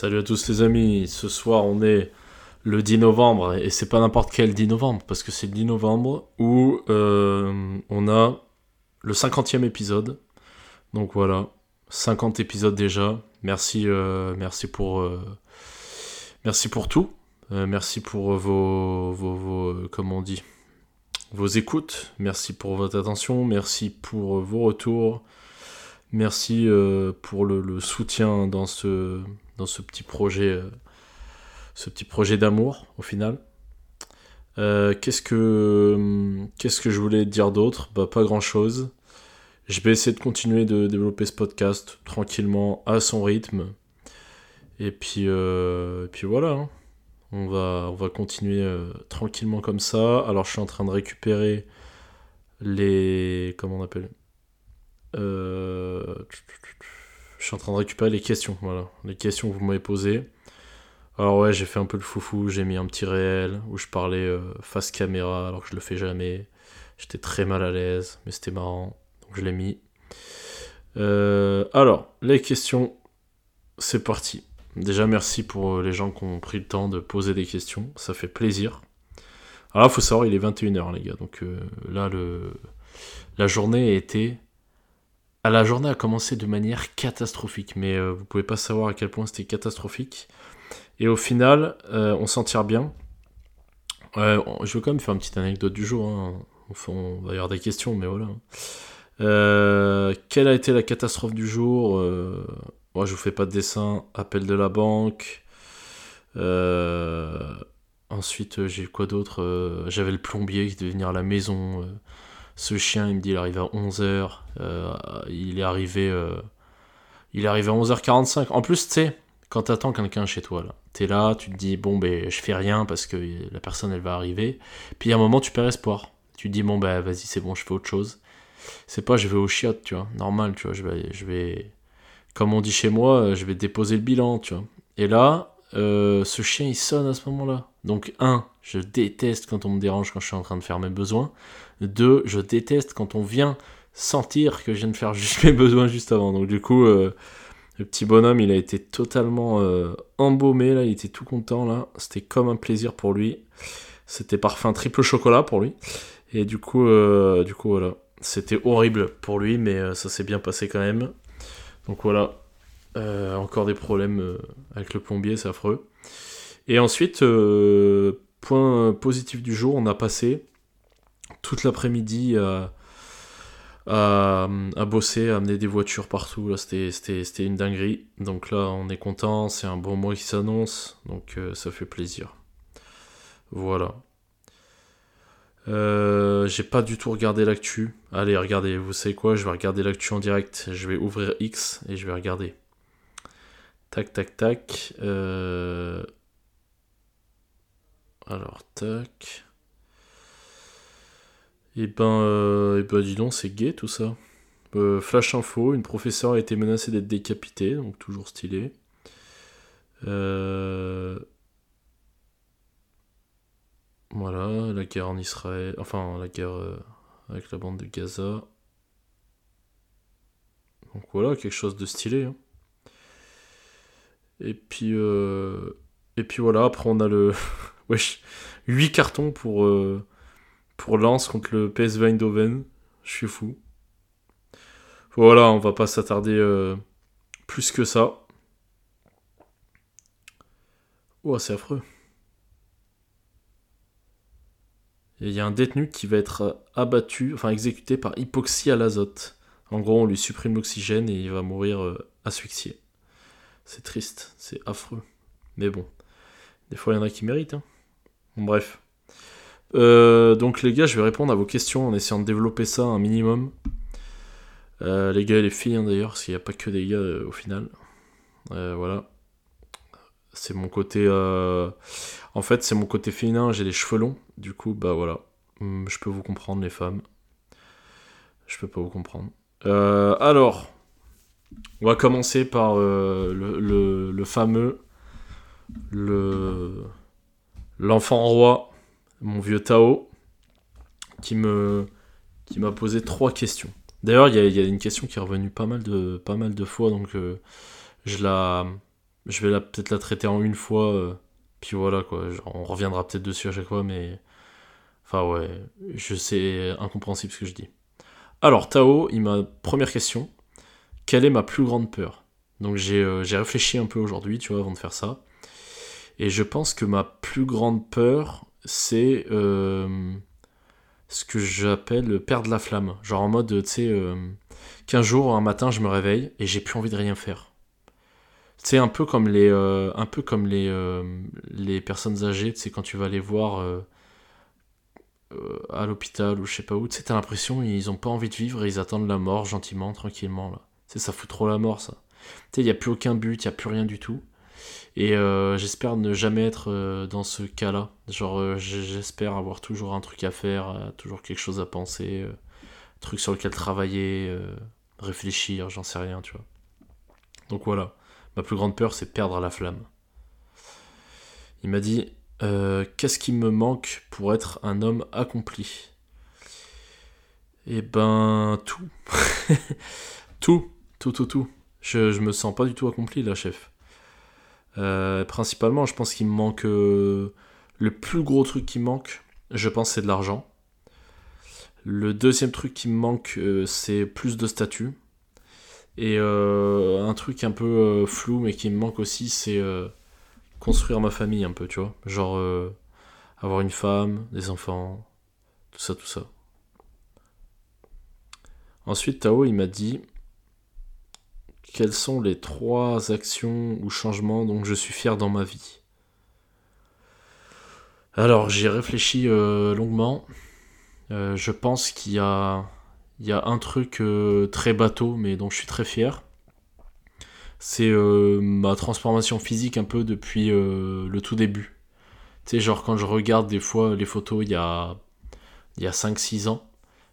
Salut à tous les amis, ce soir on est le 10 novembre et c'est pas n'importe quel 10 novembre parce que c'est le 10 novembre où euh, on a le 50e épisode. Donc voilà, 50 épisodes déjà. Merci, euh, merci pour, euh, merci pour tout. merci pour vos, vos, vos comment on dit, vos écoutes. Merci pour votre attention. Merci pour vos retours. Merci pour le, soutien dans ce, dans ce petit projet ce petit projet d'amour au final. Euh, qu'est-ce que qu'est-ce que je voulais dire d'autre? Bah pas grand chose. Je vais essayer de continuer de développer ce podcast tranquillement à son rythme. Et puis euh, puis voilà. Hein. On va on va continuer euh, tranquillement comme ça. Alors je suis en train de récupérer les comment on appelle? Je suis en train de récupérer les questions, voilà, les questions que vous m'avez posées. Alors ouais, j'ai fait un peu le foufou, j'ai mis un petit réel où je parlais euh, face caméra alors que je le fais jamais. J'étais très mal à l'aise, mais c'était marrant, donc je l'ai mis. Euh, alors, les questions, c'est parti. Déjà, merci pour euh, les gens qui ont pris le temps de poser des questions, ça fait plaisir. Alors là, faut savoir, il est 21h, les gars, donc là, le... la journée a été... Ah, la journée a commencé de manière catastrophique, mais vous pouvez pas savoir à quel point c'était catastrophique. Et au final, euh, on s'en tire bien. je veux quand même faire une petite anecdote du jour. Hein. on va y avoir des questions, mais voilà. Euh, quelle a été la catastrophe du jour euh, Moi, je vous fais pas de dessin. Appel de la banque. ensuite, j'ai quoi d'autre J'avais le plombier qui devait venir à la maison. Ce chien, il me dit, il arrive à 11h. il est arrivé... il est arrivé à 11h45. En plus, tu sais, quand t'attends quelqu'un chez toi, là, t'es là, tu te dis, bon, ben, je fais rien parce que la personne, elle va arriver. Puis à un moment, tu perds espoir. Tu te dis, bon, ben, vas-y, c'est bon, je fais autre chose. C'est pas, je vais au chiottes, tu vois, normal, tu vois, je vais, je vais, comme on dit chez moi, je vais déposer le bilan, tu vois. Et là, euh, ce chien, il sonne à ce moment-là. Donc, un, je déteste quand on me dérange quand je suis en train de faire mes besoins. Deux, je déteste quand on vient sentir que je viens de faire mes besoins juste avant. Donc, du coup, euh, le petit bonhomme, il a été totalement euh, embaumé, là, il était tout content, là. C'était comme un plaisir pour lui. C'était parfum triple chocolat pour lui. Et du coup, euh, du coup voilà. C'était horrible pour lui, mais ça s'est bien passé quand même. Donc voilà. encore des problèmes avec le plombier, c'est affreux. Et ensuite, point positif du jour, on a passé toute l'après-midi à à, bosser, à amener des voitures partout. Là, c'était une dinguerie. Donc là, on est content, c'est un bon mois qui s'annonce, donc euh, ça fait plaisir. Voilà. Euh, j'ai pas du tout regardé l'actu. Allez, regardez, vous savez quoi? Je vais regarder l'actu en direct. Je vais ouvrir X et je vais regarder. Tac, tac, tac. Euh, alors, tac. Et eh ben, euh, eh ben dis donc, c'est gay tout ça. Euh, flash info, une professeure a été menacée d'être décapitée, donc toujours stylé. Euh, voilà, la guerre en Israël, enfin la guerre avec la bande de Gaza. Donc voilà, quelque chose de stylé. Hein. Et puis, et puis voilà, après on a le... Wesh, 8 cartons pour Lens contre le PSV Eindhoven. Je suis fou. Voilà, on va pas s'attarder euh, plus que ça. Oh, c'est affreux. Il y a un détenu qui va être abattu, enfin exécuté par hypoxie à l'azote. En gros, on lui supprime l'oxygène et il va mourir euh, asphyxié. C'est triste, c'est affreux. Mais bon, des fois il y en a qui méritent. Hein. Bref. Euh, donc les gars, je vais répondre à vos questions en essayant de développer ça un minimum. Euh, les gars et les filles hein, d'ailleurs, parce qu'il n'y a pas que des gars euh, au final. voilà. C'est mon côté... En fait, c'est mon côté féminin, j'ai les cheveux longs. Du coup, bah voilà. Hmm, je peux vous comprendre les femmes. Je peux pas vous comprendre. alors, on va commencer par le fameux... Le... L'enfant roi mon vieux Tao, qui me qui m'a posé trois questions. D'ailleurs, il y, a une question qui est revenue pas mal de, pas mal de fois, donc euh, je, la, je vais peut-être la traiter en une fois, puis voilà quoi. on reviendra peut-être dessus à chaque fois, mais. Enfin ouais, je sais incompréhensible ce que je dis. Alors, Tao, il m'a. Première question. Quelle est ma plus grande peur? Donc j'ai réfléchi un peu aujourd'hui, tu vois, avant de faire ça. Et je pense que ma plus grande peur, c'est euh, ce que j'appelle perdre la flamme. Genre en mode, tu sais, euh, qu'un jour, un matin, je me réveille et j'ai plus envie de rien faire. C'est un peu comme les, euh, un peu comme les, personnes âgées, tu sais, quand tu vas les voir à l'hôpital ou je sais pas où, tu sais, t'as l'impression ils ont pas envie de vivre et ils attendent la mort gentiment, tranquillement, là. Tu sais, ça fout trop la mort, ça. Tu sais, il n'y a plus aucun but, il n'y a plus rien du tout. Et euh, j'espère ne jamais être euh, dans ce cas-là. Genre, euh, j'espère avoir toujours un truc à faire, toujours quelque chose à penser, truc sur lequel travailler, réfléchir, j'en sais rien, tu vois. Donc voilà, ma plus grande peur, c'est perdre la flamme. Il m'a dit Qu'est-ce qui me manque pour être un homme accompli? Eh ben, tout. tout, tout, tout, tout. Je, je me sens pas du tout accompli là, chef. Euh, principalement, je pense qu'il me manque. Euh, le plus gros truc qui manque, je pense, c'est de l'argent. Le deuxième truc qui me manque, euh, c'est plus de statut. Et un truc un peu flou, mais qui me manque aussi, c'est construire ma famille un peu, tu vois. Genre avoir une femme, des enfants, tout ça, tout ça. Ensuite, Tao, il m'a dit quelles sont les trois actions ou changements dont je suis fier dans ma vie? Alors, j'ai réfléchi euh, longuement. Euh, je pense qu'il y a, il y a un truc euh, très bateau, mais dont je suis très fier. C'est ma transformation physique un peu depuis le tout début. Tu sais, genre quand je regarde des fois les photos il y a, il y a 5-6 ans,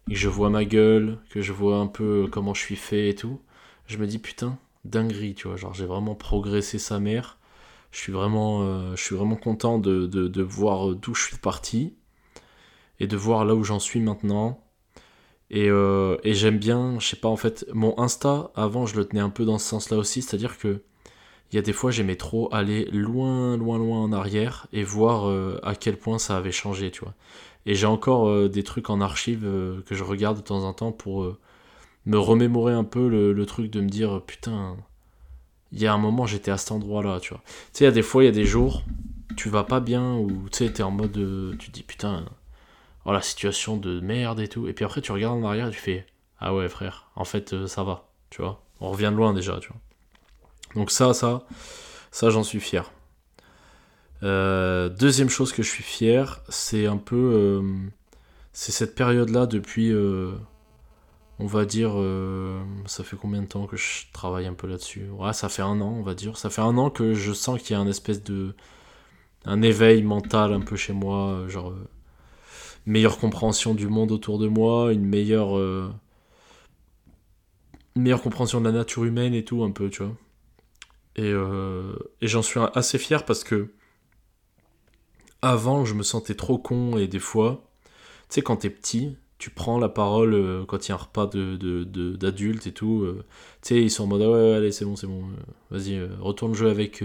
et que je vois ma gueule, que je vois un peu comment je suis fait et tout, je me dis putain, dinguerie, tu vois, genre j'ai vraiment progressé sa mère. Je suis vraiment, euh, content de, voir d'où je suis parti et de voir là où j'en suis maintenant. Et, euh, et j'aime bien, je sais pas, en fait, mon Insta, avant je le tenais un peu dans ce sens-là aussi, c'est-à-dire que il y a des fois j'aimais trop aller loin, loin, loin en arrière et voir euh, à quel point ça avait changé, tu vois. Et j'ai encore des trucs en archive que je regarde de temps en temps pour me remémorer un peu le, truc de me dire putain, il y a un moment j'étais à cet endroit-là, tu vois. Tu sais, il y a des fois, il y a des jours, tu vas pas bien ou tu sais, t'es en mode, euh, tu te dis putain, oh la situation de merde et tout. Et puis après, tu regardes en arrière et tu fais ah ouais, frère, en fait, euh, ça va, tu vois. On revient de loin déjà, tu vois. Donc ça, ça, ça, j'en suis fier. Euh, deuxième chose que je suis fier, c'est un peu. c'est cette période-là depuis on va dire, euh, ça fait combien de temps que je travaille un peu là-dessus? Ouais, ça fait un an, on va dire. Ça fait un an que je sens qu'il y a un espèce de. un éveil mental un peu chez moi, euh, genre. Euh, meilleure compréhension du monde autour de moi, une meilleure. meilleure compréhension de la nature humaine et tout, un peu, tu vois. Et, et j'en suis assez fier parce que. Avant, je me sentais trop con et des fois. Tu sais, quand t'es petit, tu prends la parole euh, quand il y a un repas d'adultes et tout. Euh, tu sais, ils sont en mode ouais, allez, c'est bon, c'est bon. Euh, vas-y, retourne jouer avec,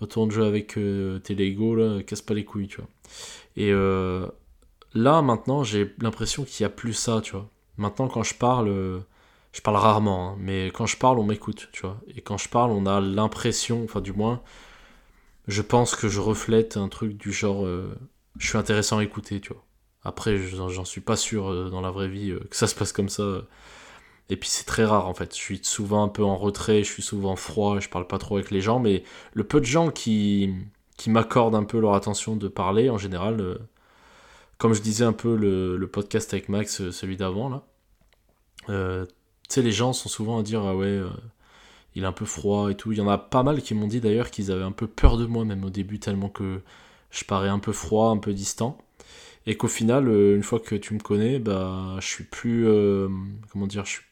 retourne avec tes Lego, là, casse pas les couilles, tu vois. Et là, maintenant, j'ai l'impression qu'il n'y a plus ça, tu vois. Maintenant, quand je parle, je parle rarement, hein, mais quand je parle, on m'écoute, tu vois. Et quand je parle, on a l'impression, enfin, du moins, je pense que je reflète un truc du genre, je suis intéressant à écouter, tu vois. Après, j'en suis pas sûr euh, dans la vraie vie euh, que ça se passe comme ça. Et puis c'est très rare en fait. Je suis souvent un peu en retrait, je suis souvent froid, je parle pas trop avec les gens, mais le peu de gens qui, qui m'accordent un peu leur attention de parler, en général, euh, comme je disais un peu le, podcast avec Max, celui d'avant là, tu sais, les gens sont souvent à dire ah ouais, il est un peu froid et tout. Il y en a pas mal qui m'ont dit d'ailleurs qu'ils avaient un peu peur de moi même au début, tellement que je parais un peu froid, un peu distant et qu'au final, euh, une fois que tu me connais, bah, je suis plus, euh, comment dire, je suis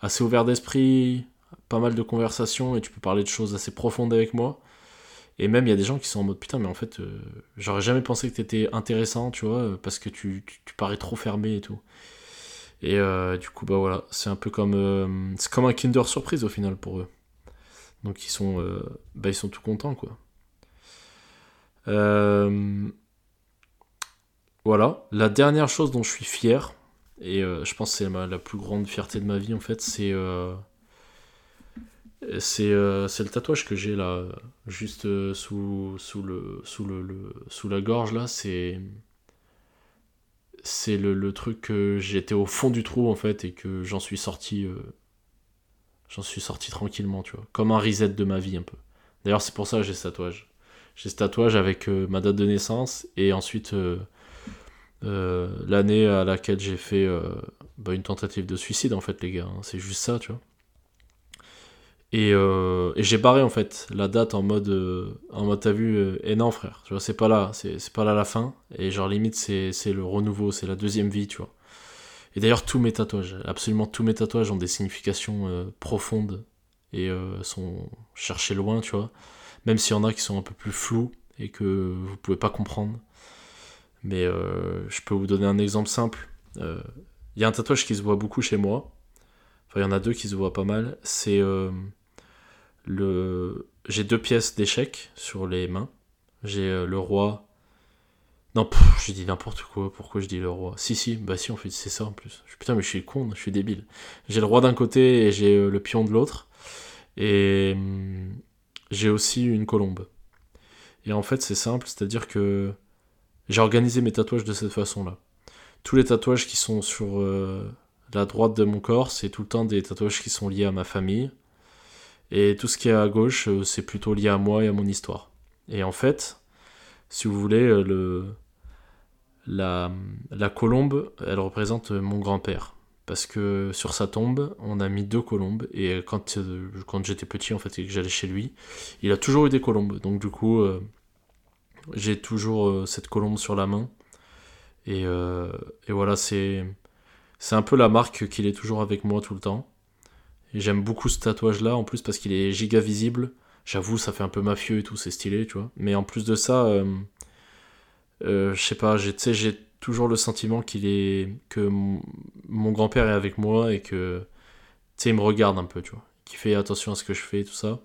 assez ouvert d'esprit, pas mal de conversations, et tu peux parler de choses assez profondes avec moi. Et même, il y a des gens qui sont en mode putain, mais en fait, euh, j'aurais jamais pensé que tu étais intéressant, tu vois, parce que tu, tu, parais trop fermé et tout. Et du coup, bah voilà, c'est un peu comme. c'est comme un Kinder surprise au final pour eux. Donc ils sont, bah, ils sont tout contents, quoi. Voilà. La dernière chose dont je suis fier, et je pense que c'est la plus grande fierté de ma vie, en fait, c'est c'est le tatouage que j'ai là, juste sous, le, le, la gorge, là, c'est c'est le, truc que j'étais au fond du trou en fait et que j'en suis sorti euh, j'en suis sorti tranquillement tu vois comme un reset de ma vie un peu d'ailleurs c'est pour ça que j'ai ce tatouage j'ai ce tatouage avec euh, ma date de naissance et ensuite euh, l'année à laquelle j'ai fait bah, une tentative de suicide en fait les gars hein. c'est juste ça tu vois euh, et, j'ai barré en fait la date en mode, euh, en mode t'as vu, euh, et non frère, tu vois, c'est pas là, c'est pas là la fin. Et genre limite c'est le renouveau, c'est la deuxième vie, tu vois. Et d'ailleurs tous mes tatouages, absolument tous mes tatouages ont des significations profondes et sont cherchés loin, tu vois. Même s'il y en a qui sont un peu plus flous et que vous pouvez pas comprendre. Mais je peux vous donner un exemple simple. Il y a un tatouage qui se voit beaucoup chez moi. Enfin, il y en a deux qui se voient pas mal. C'est le... J'ai deux pièces d'échecs sur les mains. J'ai euh, le roi. Non, j'ai dit n'importe quoi. Pourquoi je dis le roi? Si, si, bah si, en fait, c'est ça en plus. Putain, mais je suis con, je suis débile. J'ai le roi d'un côté et j'ai euh, le pion de l'autre. Et hum, j'ai aussi une colombe. Et en fait, c'est simple, c'est-à-dire que j'ai organisé mes tatouages de cette façon-là. Tous les tatouages qui sont sur euh, la droite de mon corps, c'est tout le temps des tatouages qui sont liés à ma famille. Et tout ce qui est à gauche, euh, c'est plutôt lié à moi et à mon histoire. Et en fait, si vous voulez, euh, le, la, colombe, elle représente mon grand-père. Parce que sur sa tombe, on a mis deux colombes. Et quand, quand j'étais petit, en fait, et que j'allais chez lui, il a toujours eu des colombes. Donc du coup, j'ai toujours cette colombe sur la main. Et, et voilà, c'est, un peu la marque qu'il est toujours avec moi tout le temps. J'aime beaucoup ce tatouage là en plus parce qu'il est giga visible. J'avoue, ça fait un peu mafieux et tout, c'est stylé, tu vois. Mais en plus de ça, euh, euh, je sais pas, j'ai toujours le sentiment qu'il est que mon grand-père est avec moi et que tu sais, il me regarde un peu, tu vois. Qu'il fait attention à ce que je fais et tout ça.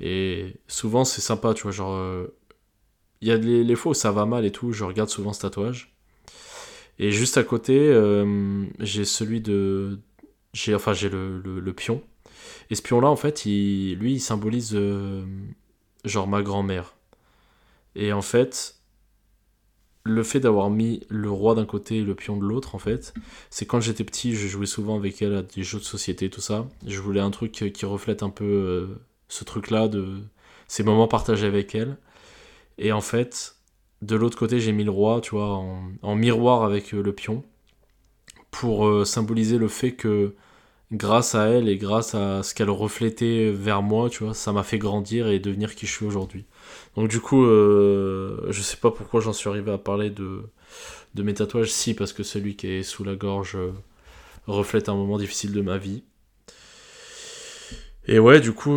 Et souvent, c'est sympa, tu vois. Genre, euh, il y a les, les, fois où ça va mal et tout, je regarde souvent ce tatouage. Et juste à côté, j'ai celui de, j'ai enfin j'ai le, le, pion. Et ce pion-là, en fait, il, lui, il symbolise euh, genre ma grand-mère. Et en fait, le fait d'avoir mis le roi d'un côté et le pion de l'autre, en fait, c'est quand j'étais petit, je jouais souvent avec elle à des jeux de société, tout ça. Je voulais un truc qui reflète un peu euh, ce truc-là, de ces moments partagés avec elle. Et en fait, de l'autre côté, j'ai mis le roi, tu vois, en, miroir avec euh, le pion pour euh, symboliser le fait que grâce à elle et grâce à ce qu'elle reflétait vers moi, tu vois, ça m'a fait grandir et devenir qui je suis aujourd'hui. Donc du coup, euh, je sais pas pourquoi j'en suis arrivé à parler de, de mes tatouages, si parce que celui qui est sous la gorge euh, reflète un moment difficile de ma vie. Et ouais, du coup,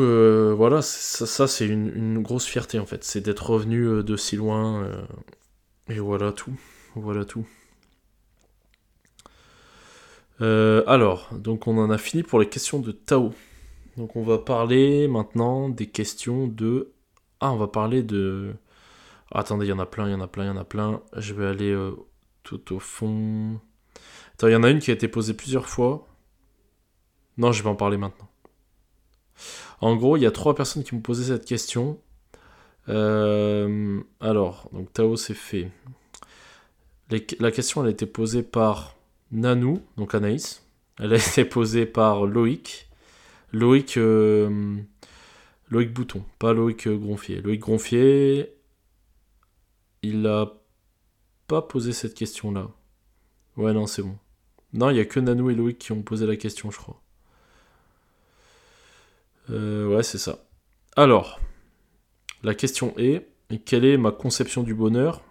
voilà, ça, c'est une, grosse fierté en fait, c'est d'être revenu de si loin. et voilà tout, voilà tout. Euh, alors, donc on en a fini pour les questions de Tao. Donc on va parler maintenant des questions de... Ah, on va parler de... attendez, il y en a plein, il y en a plein, il y en a plein. Je vais aller euh, tout au fond. Attends, il y en a une qui a été posée plusieurs fois. Non, je vais en parler maintenant. En gros, il y a trois personnes qui m'ont posé cette question. Euh, alors, donc Tao c'est fait. la question elle a été posée par Nanou, donc Anaïs. Elle a été posée par Loïc. Loïc, euh, Loïc Bouton, pas Loïc Gronfier. Loïc Gronfier, il a pas posé cette question-là. Ouais, non, c'est bon. Non, il y a que Nanou et Loïc qui ont posé la question, je crois. Euh, ouais, c'est ça. Alors, la question est quelle est ma conception du bonheur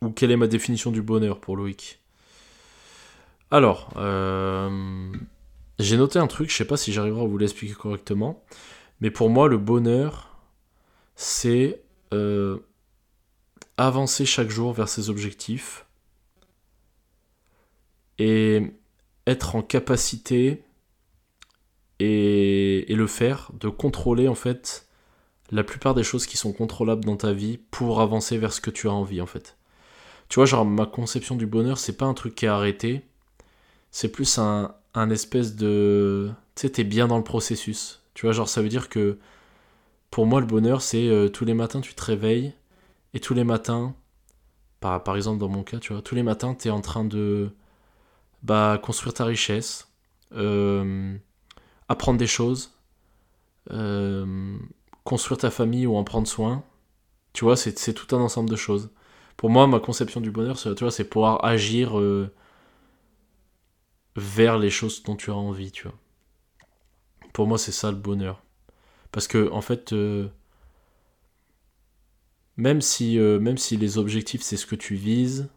Ou quelle est ma définition du bonheur pour Loïc? Alors, euh, j'ai noté un truc, je sais pas si j'arriverai à vous l'expliquer correctement, mais pour moi, le bonheur, c'est euh, avancer chaque jour vers ses objectifs et être en capacité et, le faire, de contrôler en fait la plupart des choses qui sont contrôlables dans ta vie pour avancer vers ce que tu as envie en fait. Tu vois, genre ma conception du bonheur, c'est pas un truc qui est arrêté, c'est plus un, un espèce de... Tu sais, t'es bien dans le processus. Tu vois, genre ça veut dire que pour moi le bonheur, c'est euh, tous les matins tu te réveilles et tous les matins, par, par exemple dans mon cas, tu vois, tous les matins t'es en train de bah, construire ta richesse, euh, apprendre des choses, euh, construire ta famille ou en prendre soin. Tu vois, c'est tout un ensemble de choses. Pour moi, ma conception du bonheur, tu vois, c'est pouvoir agir euh, vers les choses dont tu as envie, tu vois. Pour moi, c'est ça le bonheur. Parce que, en fait, euh, même, si, même si les objectifs, c'est ce que tu vises,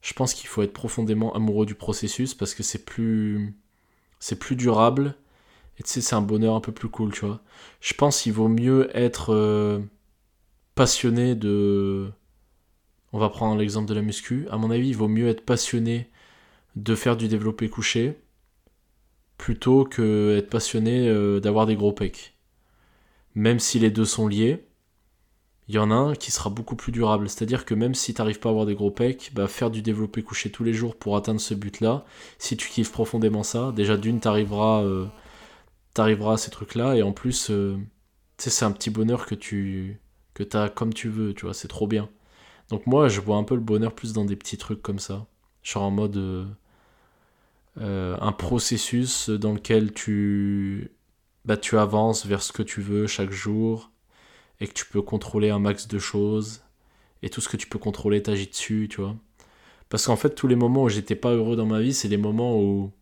je pense qu'il faut être profondément amoureux du processus parce que c'est plus, c'est plus durable et tu sais, c'est un bonheur un peu plus cool, tu vois. Je pense qu'il vaut mieux être euh, passionné de. On va prendre l'exemple de la muscu. À mon avis, il vaut mieux être passionné de faire du développé couché plutôt que être passionné euh, d'avoir des gros pecs. Même si les deux sont liés, il y en a un qui sera beaucoup plus durable. C'est-à-dire que même si tu n'arrives pas à avoir des gros pecs, bah, faire du développé couché tous les jours pour atteindre ce but-là, si tu kiffes profondément ça, déjà d'une, tu arriveras. Euh, t'arriveras à ces trucs-là et en plus, euh, c'est un petit bonheur que tu que as comme tu veux, tu vois, c'est trop bien. Donc moi, je vois un peu le bonheur plus dans des petits trucs comme ça, genre en mode euh, euh, un processus dans lequel tu bah, tu avances vers ce que tu veux chaque jour et que tu peux contrôler un max de choses et tout ce que tu peux contrôler t'agis dessus, tu vois. Parce qu'en fait, tous les moments où j'étais pas heureux dans ma vie, c'est les moments où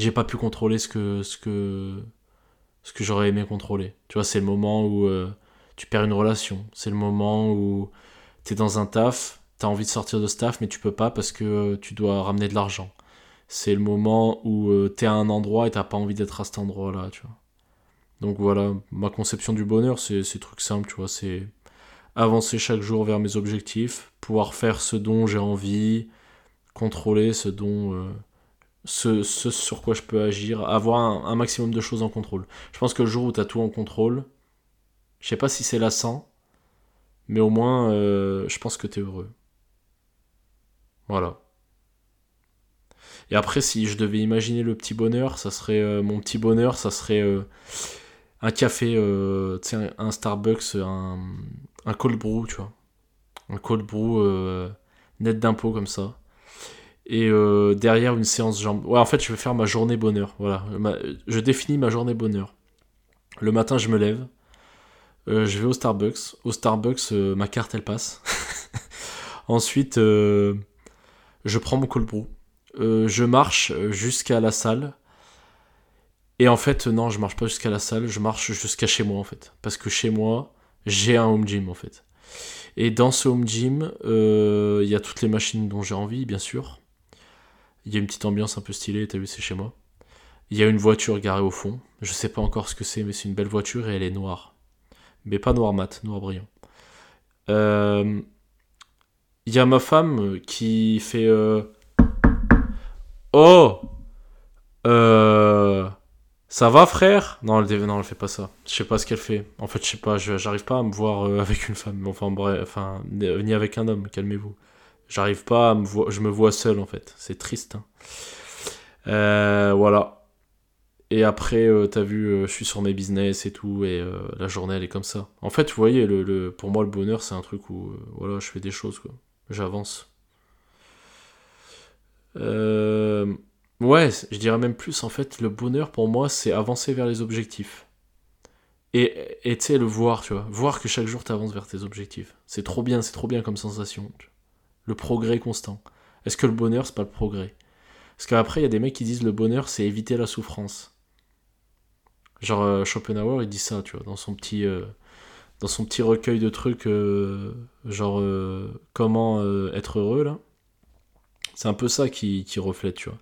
j'ai pas pu contrôler ce que ce que ce que j'aurais aimé contrôler. Tu vois, c'est le moment où euh, tu perds une relation, c'est le moment où tu es dans un taf, tu as envie de sortir de ce taf mais tu peux pas parce que euh, tu dois ramener de l'argent. C'est le moment où euh, tu es à un endroit et t'as pas envie d'être à cet endroit-là, tu vois. Donc voilà, ma conception du bonheur, c'est ces trucs simples, tu vois, c'est avancer chaque jour vers mes objectifs, pouvoir faire ce dont j'ai envie, contrôler ce dont ce, sur quoi je peux agir, avoir un, maximum de choses en contrôle. Je pense que le jour où tu as tout en contrôle, je sais pas si c'est lassant, mais au moins, euh, je pense que tu es heureux. Voilà. Et après, si je devais imaginer le petit bonheur, ça serait euh, mon petit bonheur, ça serait euh, un café, un, un Starbucks, un, un cold brew, tu vois. Un cold brew net d'impôts comme ça et euh, derrière une séance jambes. Ouais, en fait, je vais faire ma journée bonheur. Voilà, je définis ma journée bonheur. Le matin, je me lève, euh, je vais au Starbucks. Au Starbucks, euh, ma carte elle passe. Ensuite, je prends mon cold brew. je marche jusqu'à la salle. Et en fait, non, je marche pas jusqu'à la salle, je marche jusqu'à chez moi en fait. Parce que chez moi, j'ai un home gym en fait. Et dans ce home gym, il y a toutes les machines dont j'ai envie, bien sûr. Il y a une petite ambiance un peu stylée, t'as vu, c'est chez moi. Il y a une voiture garée au fond. Je sais pas encore ce que c'est, mais c'est une belle voiture et elle est noire. Mais pas noir mat, noir brillant. Euh, il y a ma femme qui fait. Euh, oh euh... Ça va, frère? Non, elle, non, fait pas ça. Je sais pas ce qu'elle fait. En fait, je sais pas, j'arrive pas à me voir avec une femme. Enfin, bref, enfin, ni avec un homme, calmez-vous. J'arrive pas à me voir, je me vois seul en fait. C'est triste. Hein. Euh, voilà. Et après, euh, t'as vu, euh, je suis sur mes business et tout, et la journée elle est comme ça. En fait, vous voyez, le, pour moi, le bonheur, c'est un truc où voilà, je fais des choses, quoi. J'avance. ouais, je dirais même plus, en fait, le bonheur pour moi, c'est avancer vers les objectifs. Et tu sais, le voir, tu vois. Voir que chaque jour t'avances vers tes objectifs. C'est trop bien, c'est trop bien comme sensation. Tu le progrès constant. Est-ce que le bonheur, c'est pas le progrès? Parce qu'après, il y a des mecs qui disent le bonheur, c'est éviter la souffrance. Genre euh, Schopenhauer, il dit ça, tu vois, dans son petit, euh, dans son petit recueil de trucs, euh, genre comment être heureux, là. C'est un peu ça qui, qui, reflète, tu vois.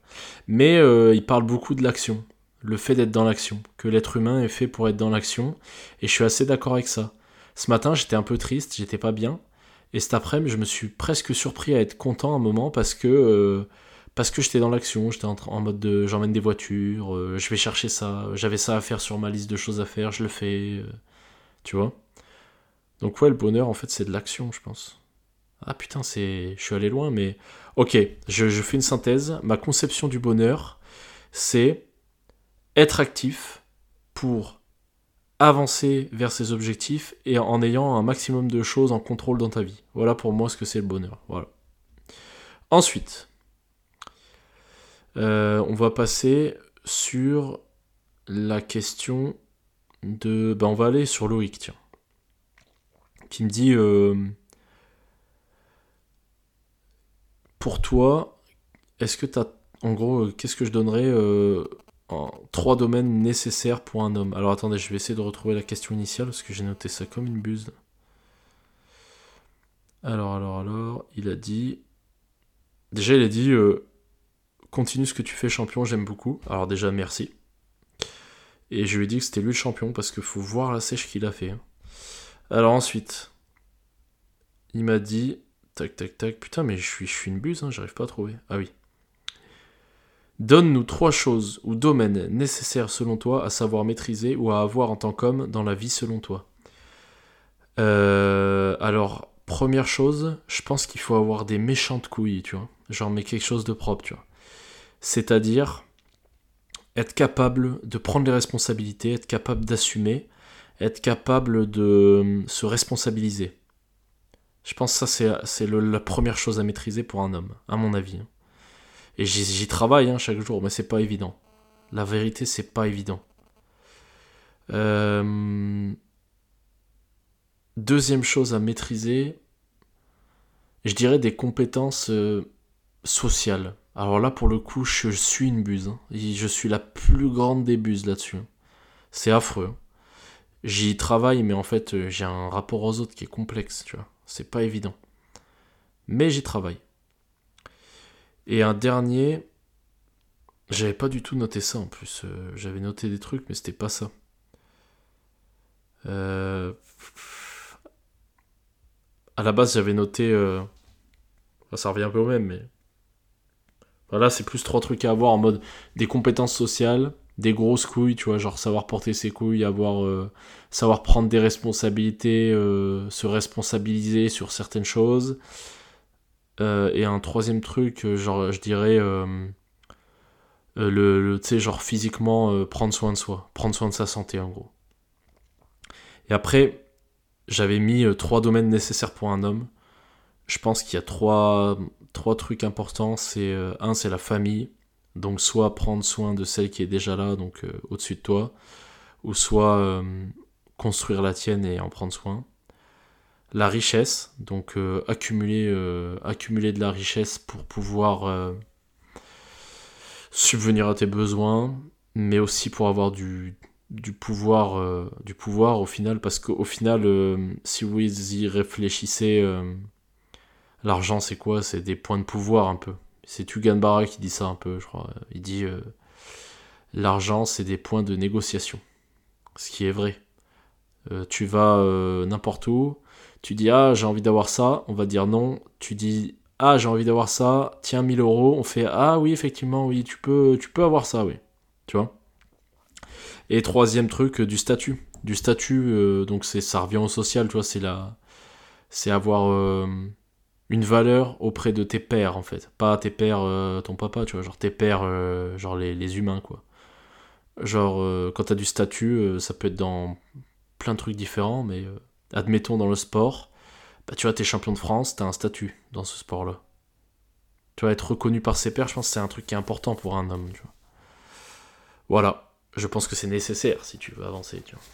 Mais il parle beaucoup de l'action, le fait d'être dans l'action, que l'être humain est fait pour être dans l'action, et je suis assez d'accord avec ça. Ce matin, j'étais un peu triste, j'étais pas bien, et cet après-midi, je me suis presque surpris à être content un moment parce que, euh, parce que j'étais dans l'action, j'étais en, mode de j'emmène des voitures, euh, je vais chercher ça, j'avais ça à faire sur ma liste de choses à faire, je le fais, euh, tu vois. Donc ouais, le bonheur en fait c'est de l'action, je pense. Ah putain, c'est, je suis allé loin, mais ok, je fais une synthèse. Ma conception du bonheur, c'est être actif pour avancer vers ses objectifs et en ayant un maximum de choses en contrôle dans ta vie. Voilà pour moi ce que c'est le bonheur. Voilà. Ensuite, euh, on va passer sur la question de... Ben on va aller sur Loïc, tiens. Qui me dit... Euh, pour toi, est-ce que tu as... En gros, euh, qu'est-ce que je donnerais en trois domaines nécessaires pour un homme Alors attendez, je vais essayer de retrouver la question initiale parce que j'ai noté ça comme une buse. Alors, alors, alors, il a dit... Déjà, il a dit continue ce que tu fais, champion, j'aime beaucoup. Alors déjà, merci. Et je lui ai dit que c'était lui le champion parce qu'il faut voir la sèche qu'il a fait. Hein. Alors ensuite, il m'a dit, tac, tac, tac, putain, mais je suis, je suis une buse, hein, j'arrive pas à trouver. Ah oui. Donne-nous trois choses ou domaines nécessaires selon toi à savoir maîtriser ou à avoir en tant qu'homme dans la vie selon toi. Euh, alors, première chose, je pense qu'il faut avoir des méchantes couilles, tu vois. Genre, mais quelque chose de propre, tu vois c'est-à-dire être capable de prendre les responsabilités, être capable d'assumer, être capable de euh, se responsabiliser. Je pense que ça, c'est la première chose à maîtriser pour un homme, à mon avis. Et j'y travaille hein, chaque jour, mais c'est pas évident. La vérité, c'est pas évident. Euh, deuxième chose à maîtriser, je dirais des compétences euh, sociales. Alors là, pour le coup, je suis une buse. Hein. Je suis la plus grande des buses là-dessus. C'est affreux. J'y travaille, mais en fait, euh, j'ai un rapport aux autres qui est complexe, tu vois. C'est pas évident. Mais j'y travaille. Et un dernier, j'avais pas du tout noté ça en plus. Euh, j'avais noté des trucs, mais c'était pas ça. Euh... À la base, j'avais noté. Euh, ça revient un peu au même, mais Là, c'est plus trois trucs à avoir en mode des compétences sociales, des grosses couilles, tu vois, genre savoir porter ses couilles, avoir, euh, savoir prendre des responsabilités, se responsabiliser sur certaines choses. Euh, et un troisième truc, genre, je dirais, le, tu sais, genre physiquement, prendre soin de soi, prendre soin de sa santé, en gros. Et après, j'avais mis trois domaines nécessaires pour un homme. Je pense qu'il y a trois, trois trucs importants. C'est euh, un, c'est la famille. Donc soit prendre soin de celle qui est déjà là, donc euh, au-dessus de toi, ou soit euh, construire la tienne et en prendre soin. La richesse, donc accumuler, accumuler de la richesse pour pouvoir subvenir à tes besoins, mais aussi pour avoir du, du pouvoir, du pouvoir au final, parce qu'au final, si vous y réfléchissez L'argent, c'est quoi? C'est des points de pouvoir un peu. C'est Tugan Barra qui dit ça un peu, je crois. Il dit euh, l'argent, c'est des points de négociation. Ce qui est vrai. Euh, tu vas euh, n'importe où, tu dis ah j'ai envie d'avoir ça, on va dire non. Tu dis ah j'ai envie d'avoir ça, tiens 1000 euros, on fait ah oui effectivement oui tu peux avoir ça oui, tu vois? Et troisième truc du statut, du statut donc c'est ça revient au social, tu vois c'est la c'est avoir une valeur auprès de tes pères en fait. Pas tes pères, euh, ton papa, tu vois, genre tes pères, euh, genre les, humains quoi. Genre euh, quand t'as du statut, ça peut être dans plein de trucs différents, mais admettons dans le sport, bah tu vois, t'es champion de France, t'as un statut dans ce sport-là. Tu vas être reconnu par ses pairs, je pense que c'est un truc qui est important pour un homme, tu vois. Voilà, je pense que c'est nécessaire si tu veux avancer, tu vois.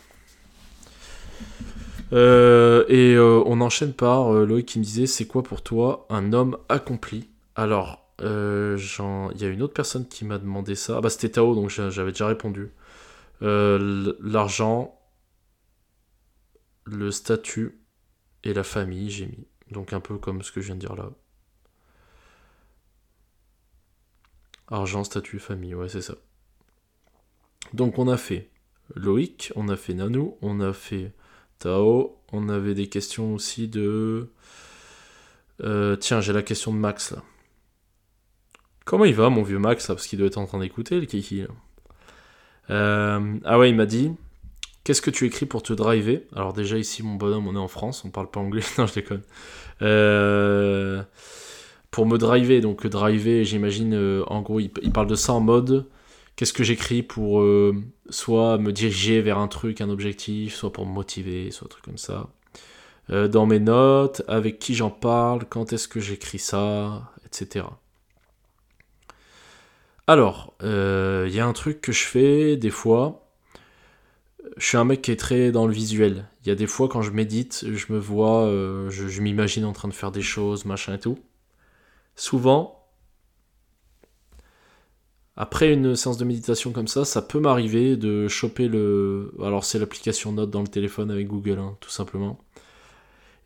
Euh, et euh, on enchaîne par euh, Loïc qui me disait c'est quoi pour toi un homme accompli? Alors, il y a une autre personne qui m'a demandé ça. Ah bah c'était Tao, donc j'avais déjà répondu. L'argent, le statut et la famille, j'ai mis. Donc un peu comme ce que je viens de dire là. Argent, statut, famille, ouais c'est ça. Donc on a fait Loïc, on a fait Nanou, on a fait Tao. On avait des questions aussi de. Euh, tiens, j'ai la question de Max là. Comment il va, mon vieux Max, parce qu'il doit être en train d'écouter, le kiki. Euh, ah ouais, il m'a dit Qu'est-ce que tu écris pour te driver? Alors, déjà, ici, mon bonhomme, on est en France, on parle pas anglais. non, je déconne. Euh, pour me driver, donc driver, j'imagine, euh, en gros, il, parle de ça en mode Qu'est-ce que j'écris pour soit me diriger vers un truc, un objectif, soit pour me motiver, soit un truc comme ça. dans mes notes, avec qui j'en parle, quand est-ce que j'écris ça, etc. Alors, il euh, y a un truc que je fais des fois. Je suis un mec qui est très dans le visuel. Il y a des fois quand je médite, je me vois, euh, je, m'imagine en train de faire des choses, machin et tout. Souvent, après une séance de méditation comme ça, ça peut m'arriver de choper le. Alors, c'est l'application Note dans le téléphone avec Google, hein, tout simplement.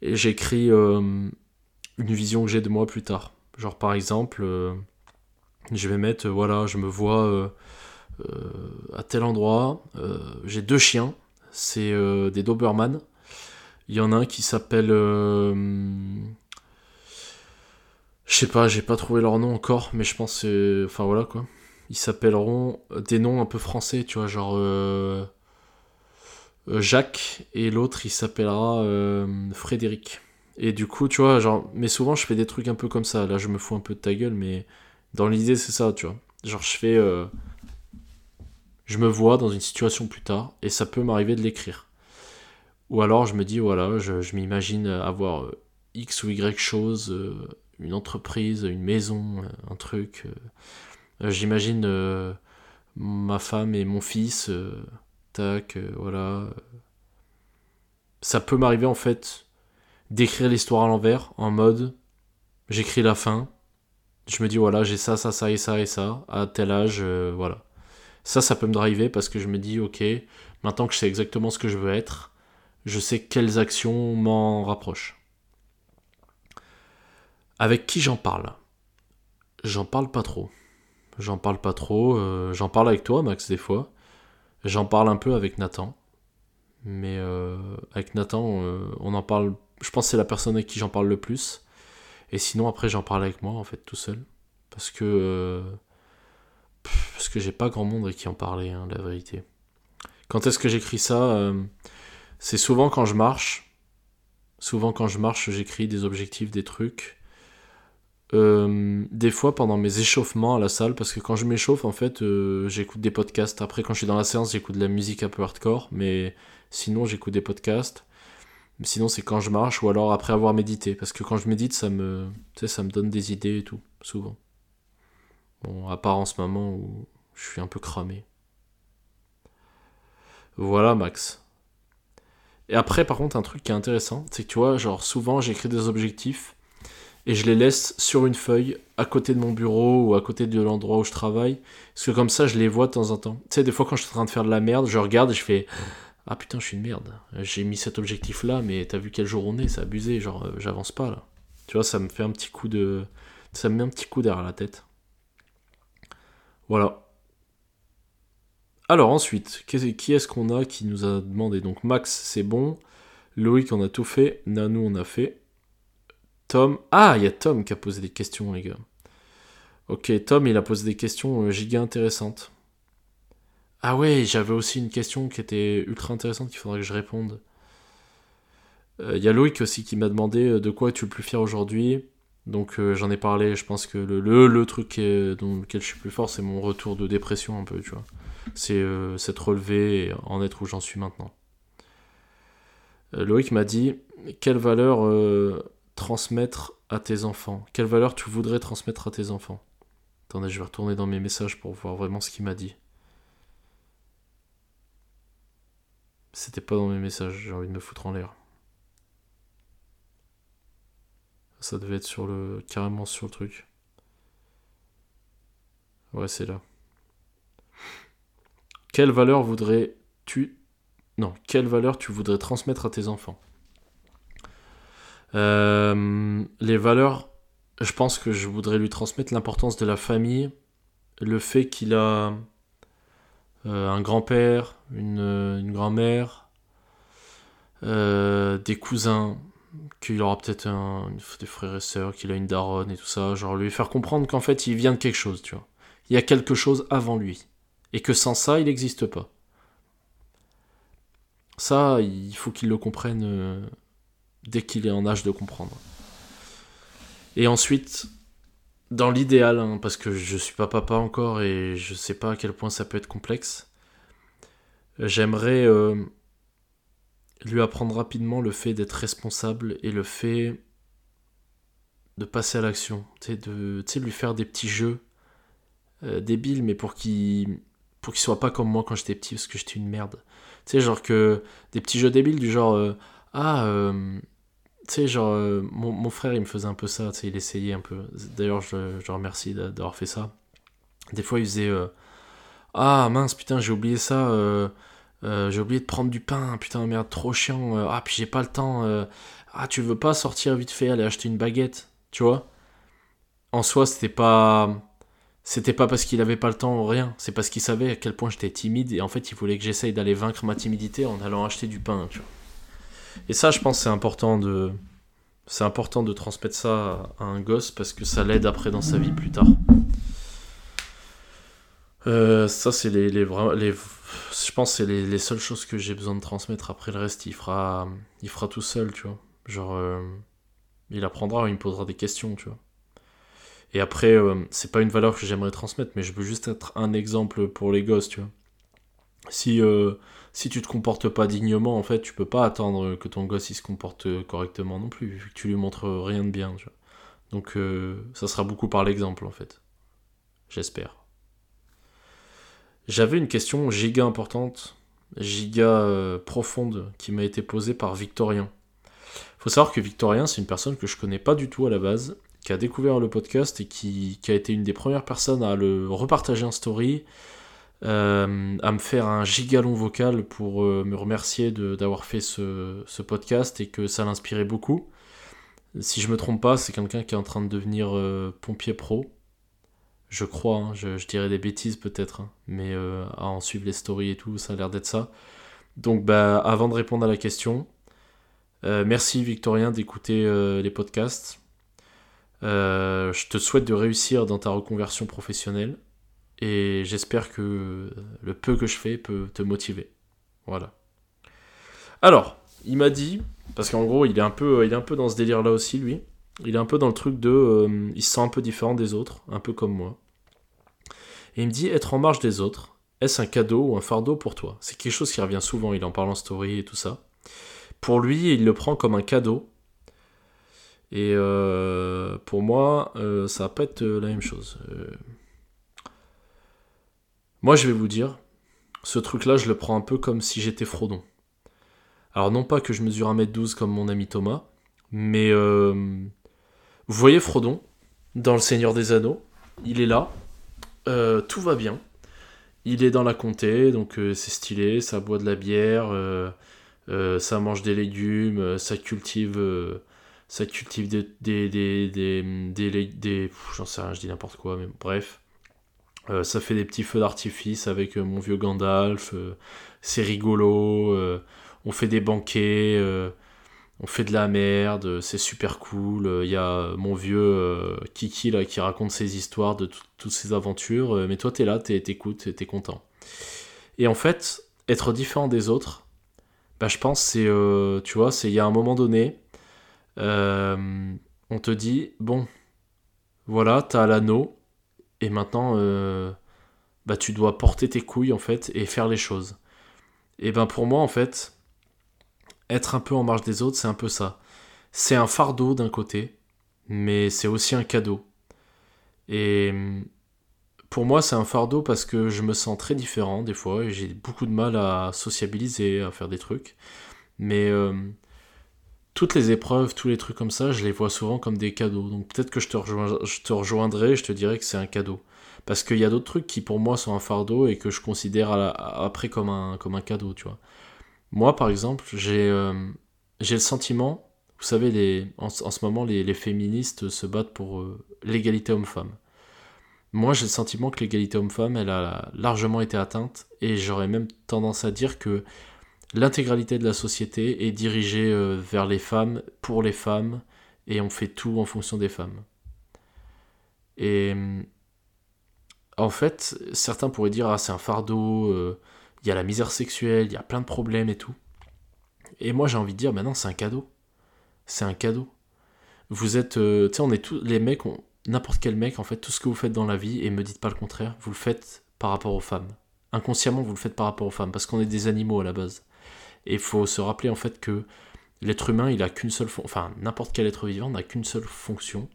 Et j'écris euh, une vision que j'ai de moi plus tard. Genre, par exemple je vais mettre, voilà, je me vois euh, euh, à tel endroit. Euh, j'ai deux chiens, c'est des Doberman. Il y en a un qui s'appelle. Je sais pas, j'ai pas trouvé leur nom encore, mais je pense c'est. Enfin voilà quoi. Ils s'appelleront des noms un peu français, tu vois, genre. Jacques, et l'autre il s'appellera Frédéric. Et du coup, tu vois, genre. Mais souvent je fais des trucs un peu comme ça. Là je me fous un peu de ta gueule, mais dans l'idée, c'est ça, tu vois. Genre, je fais. Euh, je me vois dans une situation plus tard et ça peut m'arriver de l'écrire. Ou alors, je me dis, voilà, je, m'imagine avoir euh, X ou Y chose, euh, une entreprise, une maison, un truc. J'imagine ma femme et mon fils. tac, voilà. Ça peut m'arriver en fait d'écrire l'histoire à l'envers en mode j'écris la fin je me dis voilà j'ai ça ça ça et ça et ça à tel âge euh, voilà ça ça peut me driver parce que je me dis ok maintenant que je sais exactement ce que je veux être je sais quelles actions m'en rapprochent. Avec qui j'en parle? J'en parle pas trop. J'en parle pas trop euh, j'en parle avec toi Max des fois. J'en parle un peu avec Nathan. Mais euh, avec Nathan on en parle je pense que c'est la personne avec qui j'en parle le plus. Et sinon, après, j'en parle avec moi, en fait, tout seul. Parce que. Euh, parce que j'ai pas grand monde avec qui en parler, hein, la vérité. Quand est-ce que j'écris ça euh, C'est souvent quand je marche. Souvent quand je marche, j'écris des objectifs, des trucs. Euh, des fois pendant mes échauffements à la salle, parce que quand je m'échauffe, en fait, j'écoute des podcasts. Après, quand je suis dans la séance, j'écoute de la musique un peu hardcore, mais sinon, j'écoute des podcasts sinon, c'est quand je marche ou alors après avoir médité. Parce que quand je médite, ça me, ça me donne des idées et tout, souvent. Bon, à part en ce moment où je suis un peu cramé. Voilà, Max. Et après, par contre, un truc qui est intéressant, c'est que tu vois, genre, souvent, j'écris des objectifs et je les laisse sur une feuille à côté de mon bureau ou à côté de l'endroit où je travaille. Parce que comme ça, je les vois de temps en temps. Tu sais, des fois, quand je suis en train de faire de la merde, je regarde et je fais ah putain, je suis une merde. J'ai mis cet objectif là, mais t'as vu quel jour on est, c'est abusé, genre euh, j'avance pas là. Tu vois, ça me fait un petit coup de. Ça me met un petit coup derrière la tête. Voilà. Alors ensuite, qui est-ce qu'on a qui nous a demandé? Donc Max, c'est bon. Loïc, on a tout fait. Nanou, on a fait. Tom. Ah, il y a Tom qui a posé des questions, les gars. Ok, Tom, il a posé des questions euh, giga intéressantes. Ah ouais, j'avais aussi une question qui était ultra intéressante qu'il faudrait que je réponde. Il euh, y a Loïc aussi qui m'a demandé euh, de quoi es-tu le plus fier aujourd'hui? Donc euh, j'en ai parlé, je pense que le, le, truc dans lequel je suis plus fort, c'est mon retour de dépression un peu, tu vois. C'est cette relevé et en être où j'en suis maintenant. Loïc m'a dit, quelle valeur transmettre à tes enfants? Quelle valeur tu voudrais transmettre à tes enfants? Attendez, je vais retourner dans mes messages pour voir vraiment ce qu'il m'a dit. C'était pas dans mes messages, j'ai envie de me foutre en l'air. Ça devait être sur le. carrément sur le truc. Ouais, c'est là. Quelle valeur voudrais-tu. Non, quelle valeur tu voudrais transmettre à tes enfants? Euh, Les valeurs, je pense que je voudrais lui transmettre l'importance de la famille, le fait qu'il a euh, un grand-père, une, grand-mère, euh, des cousins, qu'il aura peut-être des frères et sœurs, qu'il a une daronne et tout ça, genre lui faire comprendre qu'en fait il vient de quelque chose, tu vois. Il y a quelque chose avant lui. Et que sans ça, il n'existe pas. Ça, il faut qu'il le comprenne euh, dès qu'il est en âge de comprendre. Et ensuite, dans l'idéal, hein, parce que je suis pas papa encore et je sais pas à quel point ça peut être complexe, j'aimerais euh, lui apprendre rapidement le fait d'être responsable et le fait de passer à l'action. Tu sais, de lui faire des petits jeux euh, débiles, mais pour qu'il pour qu'il soit pas comme moi quand j'étais petit, parce que j'étais une merde. Tu sais, genre que des petits jeux débiles du genre euh, Ah, euh, tu sais, genre mon, mon, frère il me faisait un peu ça, tu sais, il essayait un peu. D'ailleurs, je, je remercie d'avoir fait ça. Des fois, il faisait Ah mince, putain, j'ai oublié ça. Euh, j'ai oublié de prendre du pain, putain merde, trop chiant. Euh, ah, puis j'ai pas le temps. Euh, ah, tu veux pas sortir vite fait, aller acheter une baguette, tu vois? En soi, c'était pas. C'était pas parce qu'il avait pas le temps ou rien, c'est parce qu'il savait à quel point j'étais timide et en fait il voulait que j'essaye d'aller vaincre ma timidité en allant acheter du pain, tu vois. Et ça, je pense, c'est important de. C'est important de transmettre ça à un gosse parce que ça l'aide après dans sa vie plus tard. Ça, c'est les, les, les, je pense c'est les, seules choses que j'ai besoin de transmettre. Après le reste, il fera, il fera tout seul, tu vois. Genre, euh, il apprendra, il me posera des questions, tu vois. Et après, euh, c'est pas une valeur que j'aimerais transmettre, mais je veux juste être un exemple pour les gosses, tu vois. Si, euh, si tu te comportes pas dignement, en fait, tu peux pas attendre que ton gosse il se comporte correctement non plus, vu que tu lui montres rien de bien, tu vois. Donc, ça sera beaucoup par l'exemple, en fait. J'espère. J'avais une question giga importante, giga euh, profonde, qui m'a été posée par Victorien. Faut savoir que Victorien, c'est une personne que je connais pas du tout à la base, qui a découvert le podcast et qui, a été une des premières personnes à le repartager en story, euh, à me faire un giga long vocal pour euh, me remercier d'avoir fait ce, podcast et que ça l'inspirait beaucoup. Si je me trompe pas, c'est quelqu'un qui est en train de devenir pompier pro je crois, hein, je, dirais des bêtises peut-être, hein, mais euh, à en suivre les stories et tout, ça a l'air d'être ça. Donc bah, avant de répondre à la question, euh, merci Victorien d'écouter euh, les podcasts. je te souhaite de réussir dans ta reconversion professionnelle et j'espère que le peu que je fais peut te motiver. Voilà. Alors, il m'a dit, parce qu'en gros il est, un peu, il est un peu dans ce délire là aussi lui, il est un peu dans le truc de. Euh, il se sent un peu différent des autres, un peu comme moi. Et il me dit être en marge des autres, est-ce un cadeau ou un fardeau pour toi? C'est quelque chose qui revient souvent, il en parle en story et tout ça. Pour lui, il le prend comme un cadeau. Et euh, pour moi, euh, ça va pas être la même chose. Moi, je vais vous dire, ce truc-là, je le prends un peu comme si j'étais Frodon. Alors, non pas que je mesure 1m12 comme mon ami Thomas, mais vous voyez Frodon dans Le Seigneur des Anneaux, il est là, euh, tout va bien. Il est dans la comté, donc euh, c'est stylé, ça boit de la bière, euh, ça mange des légumes, ça cultive, ça cultive des, des, des, des, des, j'en sais rien, je dis n'importe quoi, mais bref. ça fait des petits feux d'artifice avec mon vieux Gandalf, c'est rigolo, on fait des banquets, on fait de la merde, c'est super cool. Il y a mon vieux euh, Kiki là qui raconte ses histoires de toutes ses aventures, euh, mais toi t'es là, t'écoutes, t'es content. Et en fait, être différent des autres, bah, je pense c'est, euh, tu vois, il y a un moment donné, on te dit bon, voilà, t'as l'anneau et maintenant, bah tu dois porter tes couilles en fait et faire les choses. Et ben pour moi en fait être un peu en marge des autres, c'est un peu ça. C'est un fardeau d'un côté, mais c'est aussi un cadeau. Et hum, pour moi, c'est un fardeau parce que je me sens très différent des fois et j'ai beaucoup de mal à sociabiliser, à faire des trucs. Mais hum, toutes les épreuves, tous les trucs comme ça, je les vois souvent comme des cadeaux. Donc peut-être que je te, je te rejoindrai, je te dirais que c'est un cadeau. Parce qu'il y a d'autres trucs qui pour moi sont un fardeau et que je considère après comme un cadeau, tu vois. Moi, par exemple, j'ai euh, j'ai le sentiment, vous savez, les, en, ce moment, les, féministes se battent pour euh, l'égalité homme-femme. Moi, j'ai le sentiment que l'égalité homme-femme, elle a largement été atteinte, et j'aurais même tendance à dire que l'intégralité de la société est dirigée euh, vers les femmes, pour les femmes, et on fait tout en fonction des femmes. Et en fait, certains pourraient dire ah c'est un fardeau, il y a la misère sexuelle, il y a plein de problèmes et tout. Et moi j'ai envie de dire maintenant c'est un cadeau, c'est un cadeau. Vous êtes, euh, tu sais on est tous les mecs, n'importe quel mec en fait, tout ce que vous faites dans la vie et me dites pas le contraire, vous le faites par rapport aux femmes. Inconsciemment vous le faites par rapport aux femmes parce qu'on est des animaux à la base. Et il faut se rappeler en fait que l'être humain il a qu'une seule, enfin n'importe quel être vivant n'a qu'une seule fonction,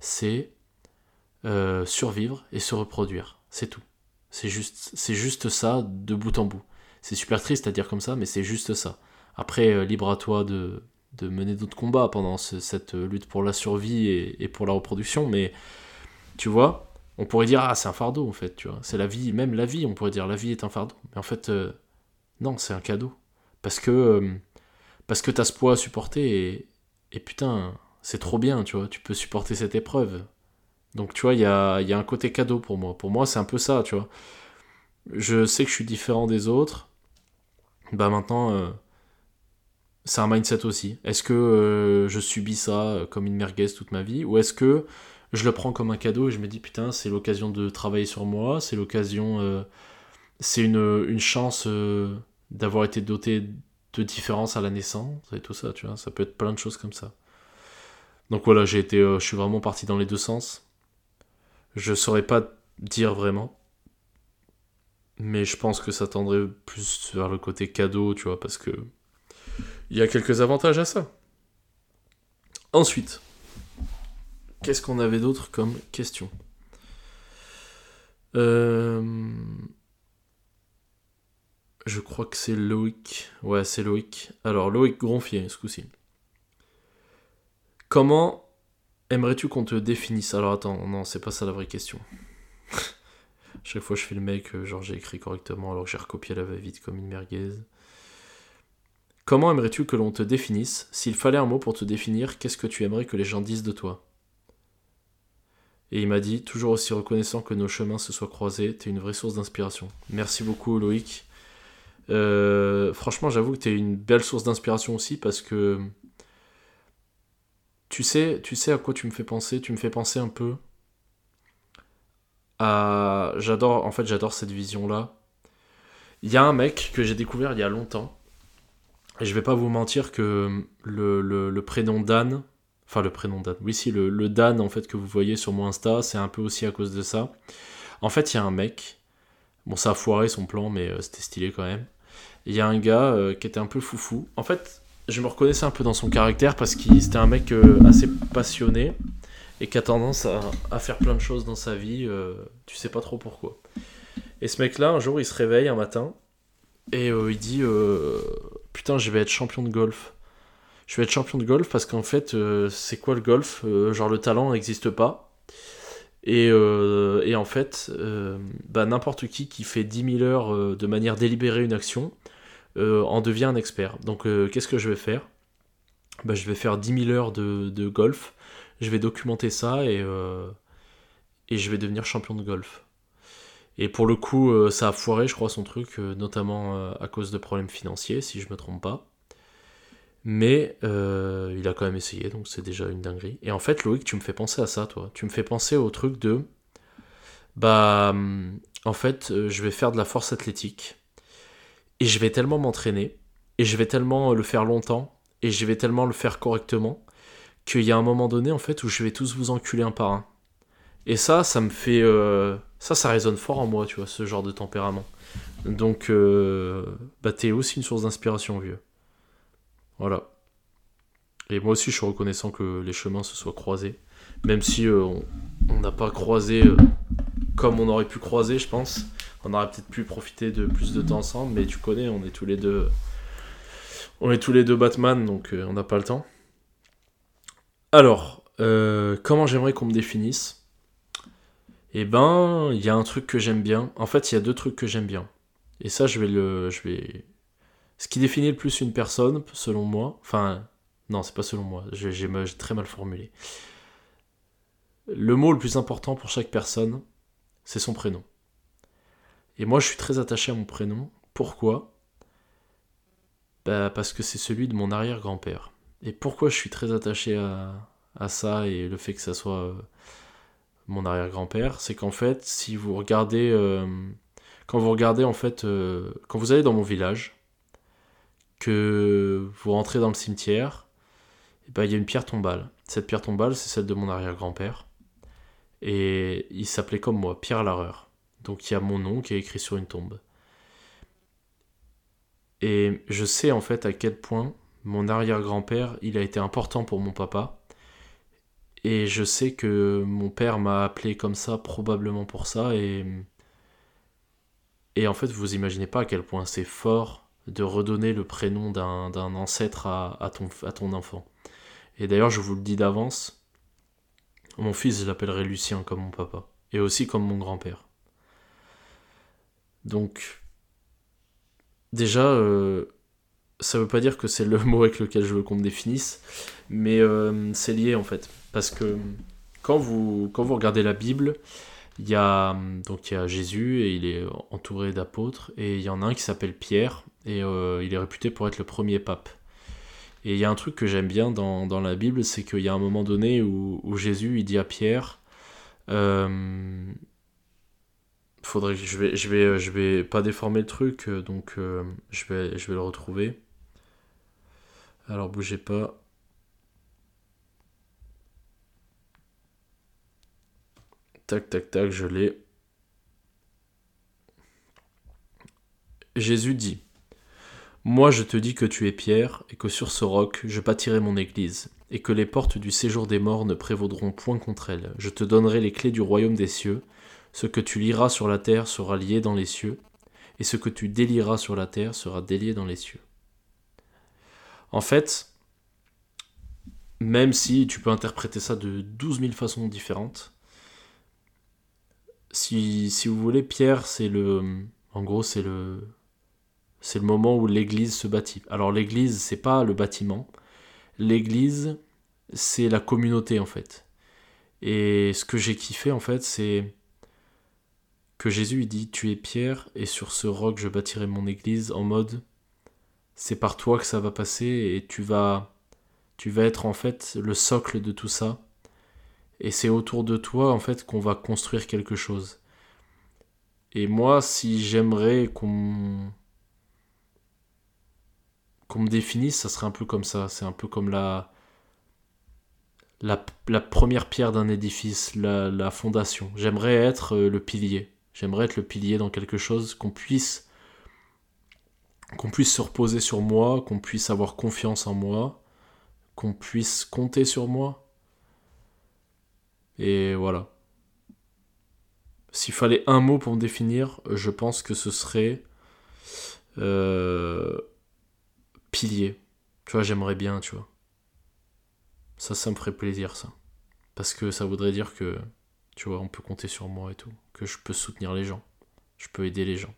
c'est euh, survivre et se reproduire. C'est tout. C'est juste, c'est juste ça de bout en bout. C'est super triste à dire comme ça, mais c'est juste ça. Après, euh, libre à toi de, de mener d'autres combats pendant cette lutte pour la survie et, pour la reproduction, mais tu vois, on pourrait dire ah c'est un fardeau en fait, tu vois, c'est la vie, même la vie, on pourrait dire la vie est un fardeau, mais en fait euh, non, c'est un cadeau. Parce que parce que t'as ce poids à supporter et, et putain c'est trop bien, tu vois, tu peux supporter cette épreuve, donc tu vois, il y a, un côté cadeau pour moi. Pour moi, c'est un peu ça, tu vois. Je sais que je suis différent des autres. Bah maintenant, euh, c'est un mindset aussi. Est-ce que euh, je subis ça euh, comme une merguez toute ma vie? Ou est-ce que je le prends comme un cadeau et je me dis putain, c'est l'occasion de travailler sur moi, c'est l'occasion, c'est une, une, chance d'avoir été doté de différence à la naissance et tout ça, tu vois. Ça peut être plein de choses comme ça. Donc voilà, j'ai été, je suis vraiment parti dans les deux sens. Je saurais pas dire vraiment. Mais je pense que ça tendrait plus vers le côté cadeau, tu vois, parce que il y a quelques avantages à ça. Ensuite, qu'est-ce qu'on avait d'autre comme question? Euh, Je crois que c'est Loïc. Ouais, c'est Loïc. Alors, Loïc Gronfier, ce coup-ci. Comment Aimerais-tu qu'on te définisse? Alors attends, non, c'est pas ça la vraie question. Chaque fois je fais le mec, euh, genre j'ai écrit correctement alors que j'ai recopié la va-vite comme une merguez. Comment aimerais-tu que l'on te définisse? S'il fallait un mot pour te définir, qu'est-ce que tu aimerais que les gens disent de toi? Et il m'a dit, toujours aussi reconnaissant que nos chemins se soient croisés, t'es une vraie source d'inspiration. Merci beaucoup Loïc. Euh, franchement, j'avoue que t'es une belle source d'inspiration aussi parce que tu sais, à quoi tu me fais penser Tu me fais penser un peu à. J'adore, en fait, j'adore cette vision-là. Il y a un mec que j'ai découvert il y a longtemps. Et je vais pas vous mentir que le, prénom Dan, enfin le prénom Dan, oui, si, le, le, Dan en fait que vous voyez sur mon Insta, c'est un peu aussi à cause de ça. En fait, il y a un mec, bon, ça a foiré son plan, mais euh, c'était stylé quand même. Il y a un gars euh, qui était un peu foufou. En fait, je me reconnaissais un peu dans son caractère parce qu'il c'était un mec euh, assez passionné et qui a tendance à, faire plein de choses dans sa vie, euh, tu sais pas trop pourquoi. Et ce mec-là, un jour, il se réveille un matin et euh, il dit Putain, je vais être champion de golf. Je vais être champion de golf parce qu'en fait, c'est quoi le golf? Genre, le talent n'existe pas. Et, et, en fait, bah, n'importe qui qui fait 10 000 heures de manière délibérée une action, en devient un expert. Donc euh, qu'est-ce que je vais faire? Bah, Je vais faire 10 000 heures de, golf, je vais documenter ça et, euh, et je vais devenir champion de golf. Et pour le coup, ça a foiré, je crois, son truc, notamment à cause de problèmes financiers, si je me trompe pas. Mais il a quand même essayé, donc c'est déjà une dinguerie. Et en fait, Loïc, tu me fais penser à ça, toi. Tu me fais penser au truc de. Bah. En fait, je vais faire de la force athlétique et je vais tellement m'entraîner, et je vais tellement le faire longtemps, et je vais tellement le faire correctement, qu'il y a un moment donné, en fait, où je vais tous vous enculer un par un. Et ça, ça me fait... Euh, ça, ça résonne fort en moi, tu vois, ce genre de tempérament. Donc, euh, bah, t'es aussi une source d'inspiration, vieux. Voilà. Et moi aussi, je suis reconnaissant que les chemins se soient croisés. Même si euh, on n'a pas croisé comme on aurait pu croiser, je pense on aurait peut-être pu profiter de plus de temps ensemble, mais tu connais, on est tous les deux. On est tous les deux Batman, donc euh, on n'a pas le temps. Alors, euh, comment j'aimerais qu'on me définisse? Eh ben, il y a un truc que j'aime bien. En fait, il y a deux trucs que j'aime bien. Et ça, je vais le. Je vais... Ce qui définit le plus une personne, selon moi. Enfin, non, c'est pas selon moi. J'ai très mal formulé. Le mot le plus important pour chaque personne, c'est son prénom. Et moi, je suis très attaché à mon prénom. Pourquoi? Bah, Parce que c'est celui de mon arrière-grand-père. Et pourquoi je suis très attaché à, ça et le fait que ça soit euh, mon arrière-grand-père, c'est qu'en fait, si vous regardez, euh, quand vous regardez en fait, euh, quand vous allez dans mon village, que vous rentrez dans le cimetière, eh ben, il y a une pierre tombale. Cette pierre tombale, c'est celle de mon arrière-grand-père. Et il s'appelait comme moi, Pierre Larreur. Donc il y a mon nom qui est écrit sur une tombe. Et je sais en fait à quel point mon arrière-grand-père, il a été important pour mon papa. Et je sais que mon père m'a appelé comme ça probablement pour ça. Et, en fait, vous imaginez pas à quel point c'est fort de redonner le prénom d'un ancêtre à, ton, à ton enfant. Et d'ailleurs, je vous le dis d'avance, mon fils, je l'appellerai Lucien comme mon papa. Et aussi comme mon grand-père. Donc, déjà, euh, ça veut pas dire que c'est le mot avec lequel je veux qu'on me définisse, mais euh, c'est lié en fait. Parce que quand vous, quand vous regardez la Bible, il y, a, donc il y a Jésus et il est entouré d'apôtres, et il y en a un qui s'appelle Pierre, et euh, il est réputé pour être le premier pape. Et il y a un truc que j'aime bien dans, dans, la Bible, c'est qu'il y a un moment donné où, où, Jésus il dit à Pierre, euh, faudrait que je vais, vais, pas déformer le truc, donc je, vais, je vais le retrouver. Alors bougez pas. Tac, tac, tac, je l'ai. Jésus dit Moi je te dis que tu es Pierre, et que sur ce roc je bâtirai mon église, et que les portes du séjour des morts ne prévaudront point contre elle. Je te donnerai les clés du royaume des cieux. Ce que tu liras sur la terre sera lié dans les cieux, et ce que tu délieras sur la terre sera délié dans les cieux. En fait, même si tu peux interpréter ça de 12 000 façons différentes, si, si vous voulez, Pierre, c'est le. En gros, c'est le. C'est le moment où l'église se bâtit. Alors, l'église, c'est pas le bâtiment. L'église, c'est la communauté, en fait. Et ce que j'ai kiffé, en fait, c'est que Jésus, il dit Tu es Pierre, et sur ce roc, je bâtirai mon église, en mode c'est par toi que ça va passer et tu vas être en fait le socle de tout ça et c'est autour de toi en fait qu'on va construire quelque chose. Et moi si j'aimerais qu'on me définisse, ça serait un peu comme ça, c'est un peu comme la la, première pierre d'un édifice, la, la fondation. J'aimerais être euh, le pilier. J'aimerais être le pilier dans quelque chose qu'on puisse qu'on puisse se reposer sur moi, qu'on puisse avoir confiance en moi, qu'on puisse compter sur moi. Et voilà. S'il fallait un mot pour me définir, je pense que ce serait euh, pilier. Tu vois, j'aimerais bien, tu vois. Ça, ça me ferait plaisir, ça. Parce que ça voudrait dire que, tu vois, on peut compter sur moi et tout. Que je peux soutenir les gens. Je peux aider les gens.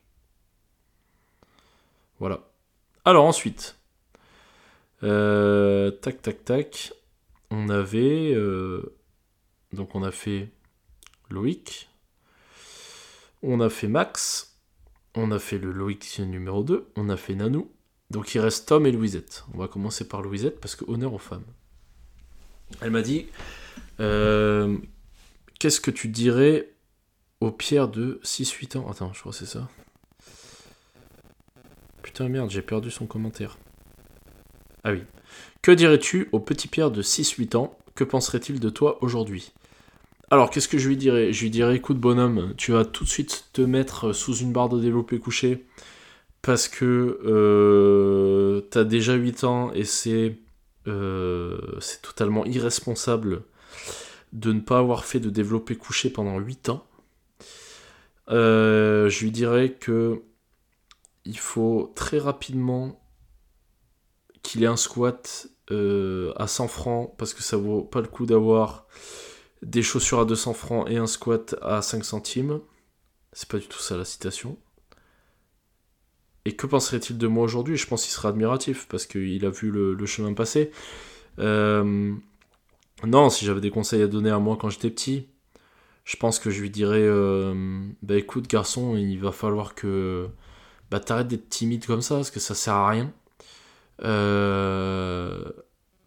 Voilà. Alors ensuite, euh, tac tac tac, on avait euh, donc on a fait Loïc, on a fait Max, on a fait le Loïc numéro 2, on a fait Nanou, donc il reste Tom et Louisette. On va commencer par Louisette parce que honneur aux femmes. Elle m'a dit euh, Qu'est-ce que tu dirais aux pierres de 6-8 ans Attends, je crois que c'est ça. Putain, merde, j'ai perdu son commentaire. Ah oui. Que dirais-tu au petit Pierre de 6-8 ans? Que penserait-il de toi aujourd'hui? Alors, qu'est-ce que je lui dirais? Je lui dirais écoute, bonhomme, tu vas tout de suite te mettre sous une barre de développé couché parce que euh, t'as déjà 8 ans et c'est euh, c'est totalement irresponsable de ne pas avoir fait de développé couché pendant 8 ans. Euh, je lui dirais que il faut très rapidement qu'il ait un squat euh, à 100 francs parce que ça vaut pas le coup d'avoir des chaussures à 200 francs et un squat à 5 centimes. C'est pas du tout ça la citation. Et que penserait-il de moi aujourd'hui? Je pense qu'il sera admiratif parce qu'il a vu le, chemin passer. Euh, non, si j'avais des conseils à donner à moi quand j'étais petit, je pense que je lui dirais euh, Bah écoute, garçon, il va falloir que bah t'arrêtes d'être timide comme ça parce que ça sert à rien. Euh,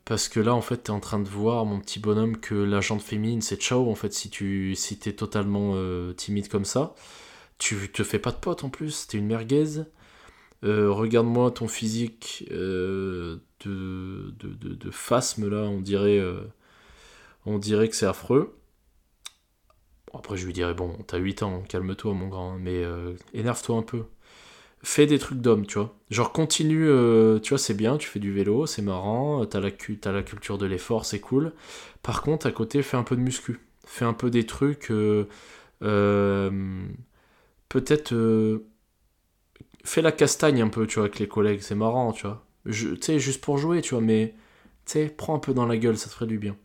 parce que là, en fait, t'es en train de voir, mon petit bonhomme, que la jante féminine, c'est ciao, en fait, si tu si t'es totalement euh, timide comme ça. Tu te fais pas de pote en plus, t'es une merguez. Regarde-moi ton physique de, de, de, de, phasme, là, on dirait, on dirait que c'est affreux. Après, je lui dirais, bon, t'as 8 ans, calme-toi, mon grand, mais énerve-toi un peu fais des trucs d'homme, tu vois. Genre continue, euh, tu vois, c'est bien, tu fais du vélo, c'est marrant, t'as la, la culture de l'effort, c'est cool. Par contre, à côté, fais un peu de muscu. Fais un peu des trucs, euh, euh, peut-être, fais la castagne un peu, tu vois, avec les collègues, c'est marrant, tu vois. Tu sais, juste pour jouer, tu vois, mais, tu sais, prends un peu dans la gueule, ça te ferait du bien.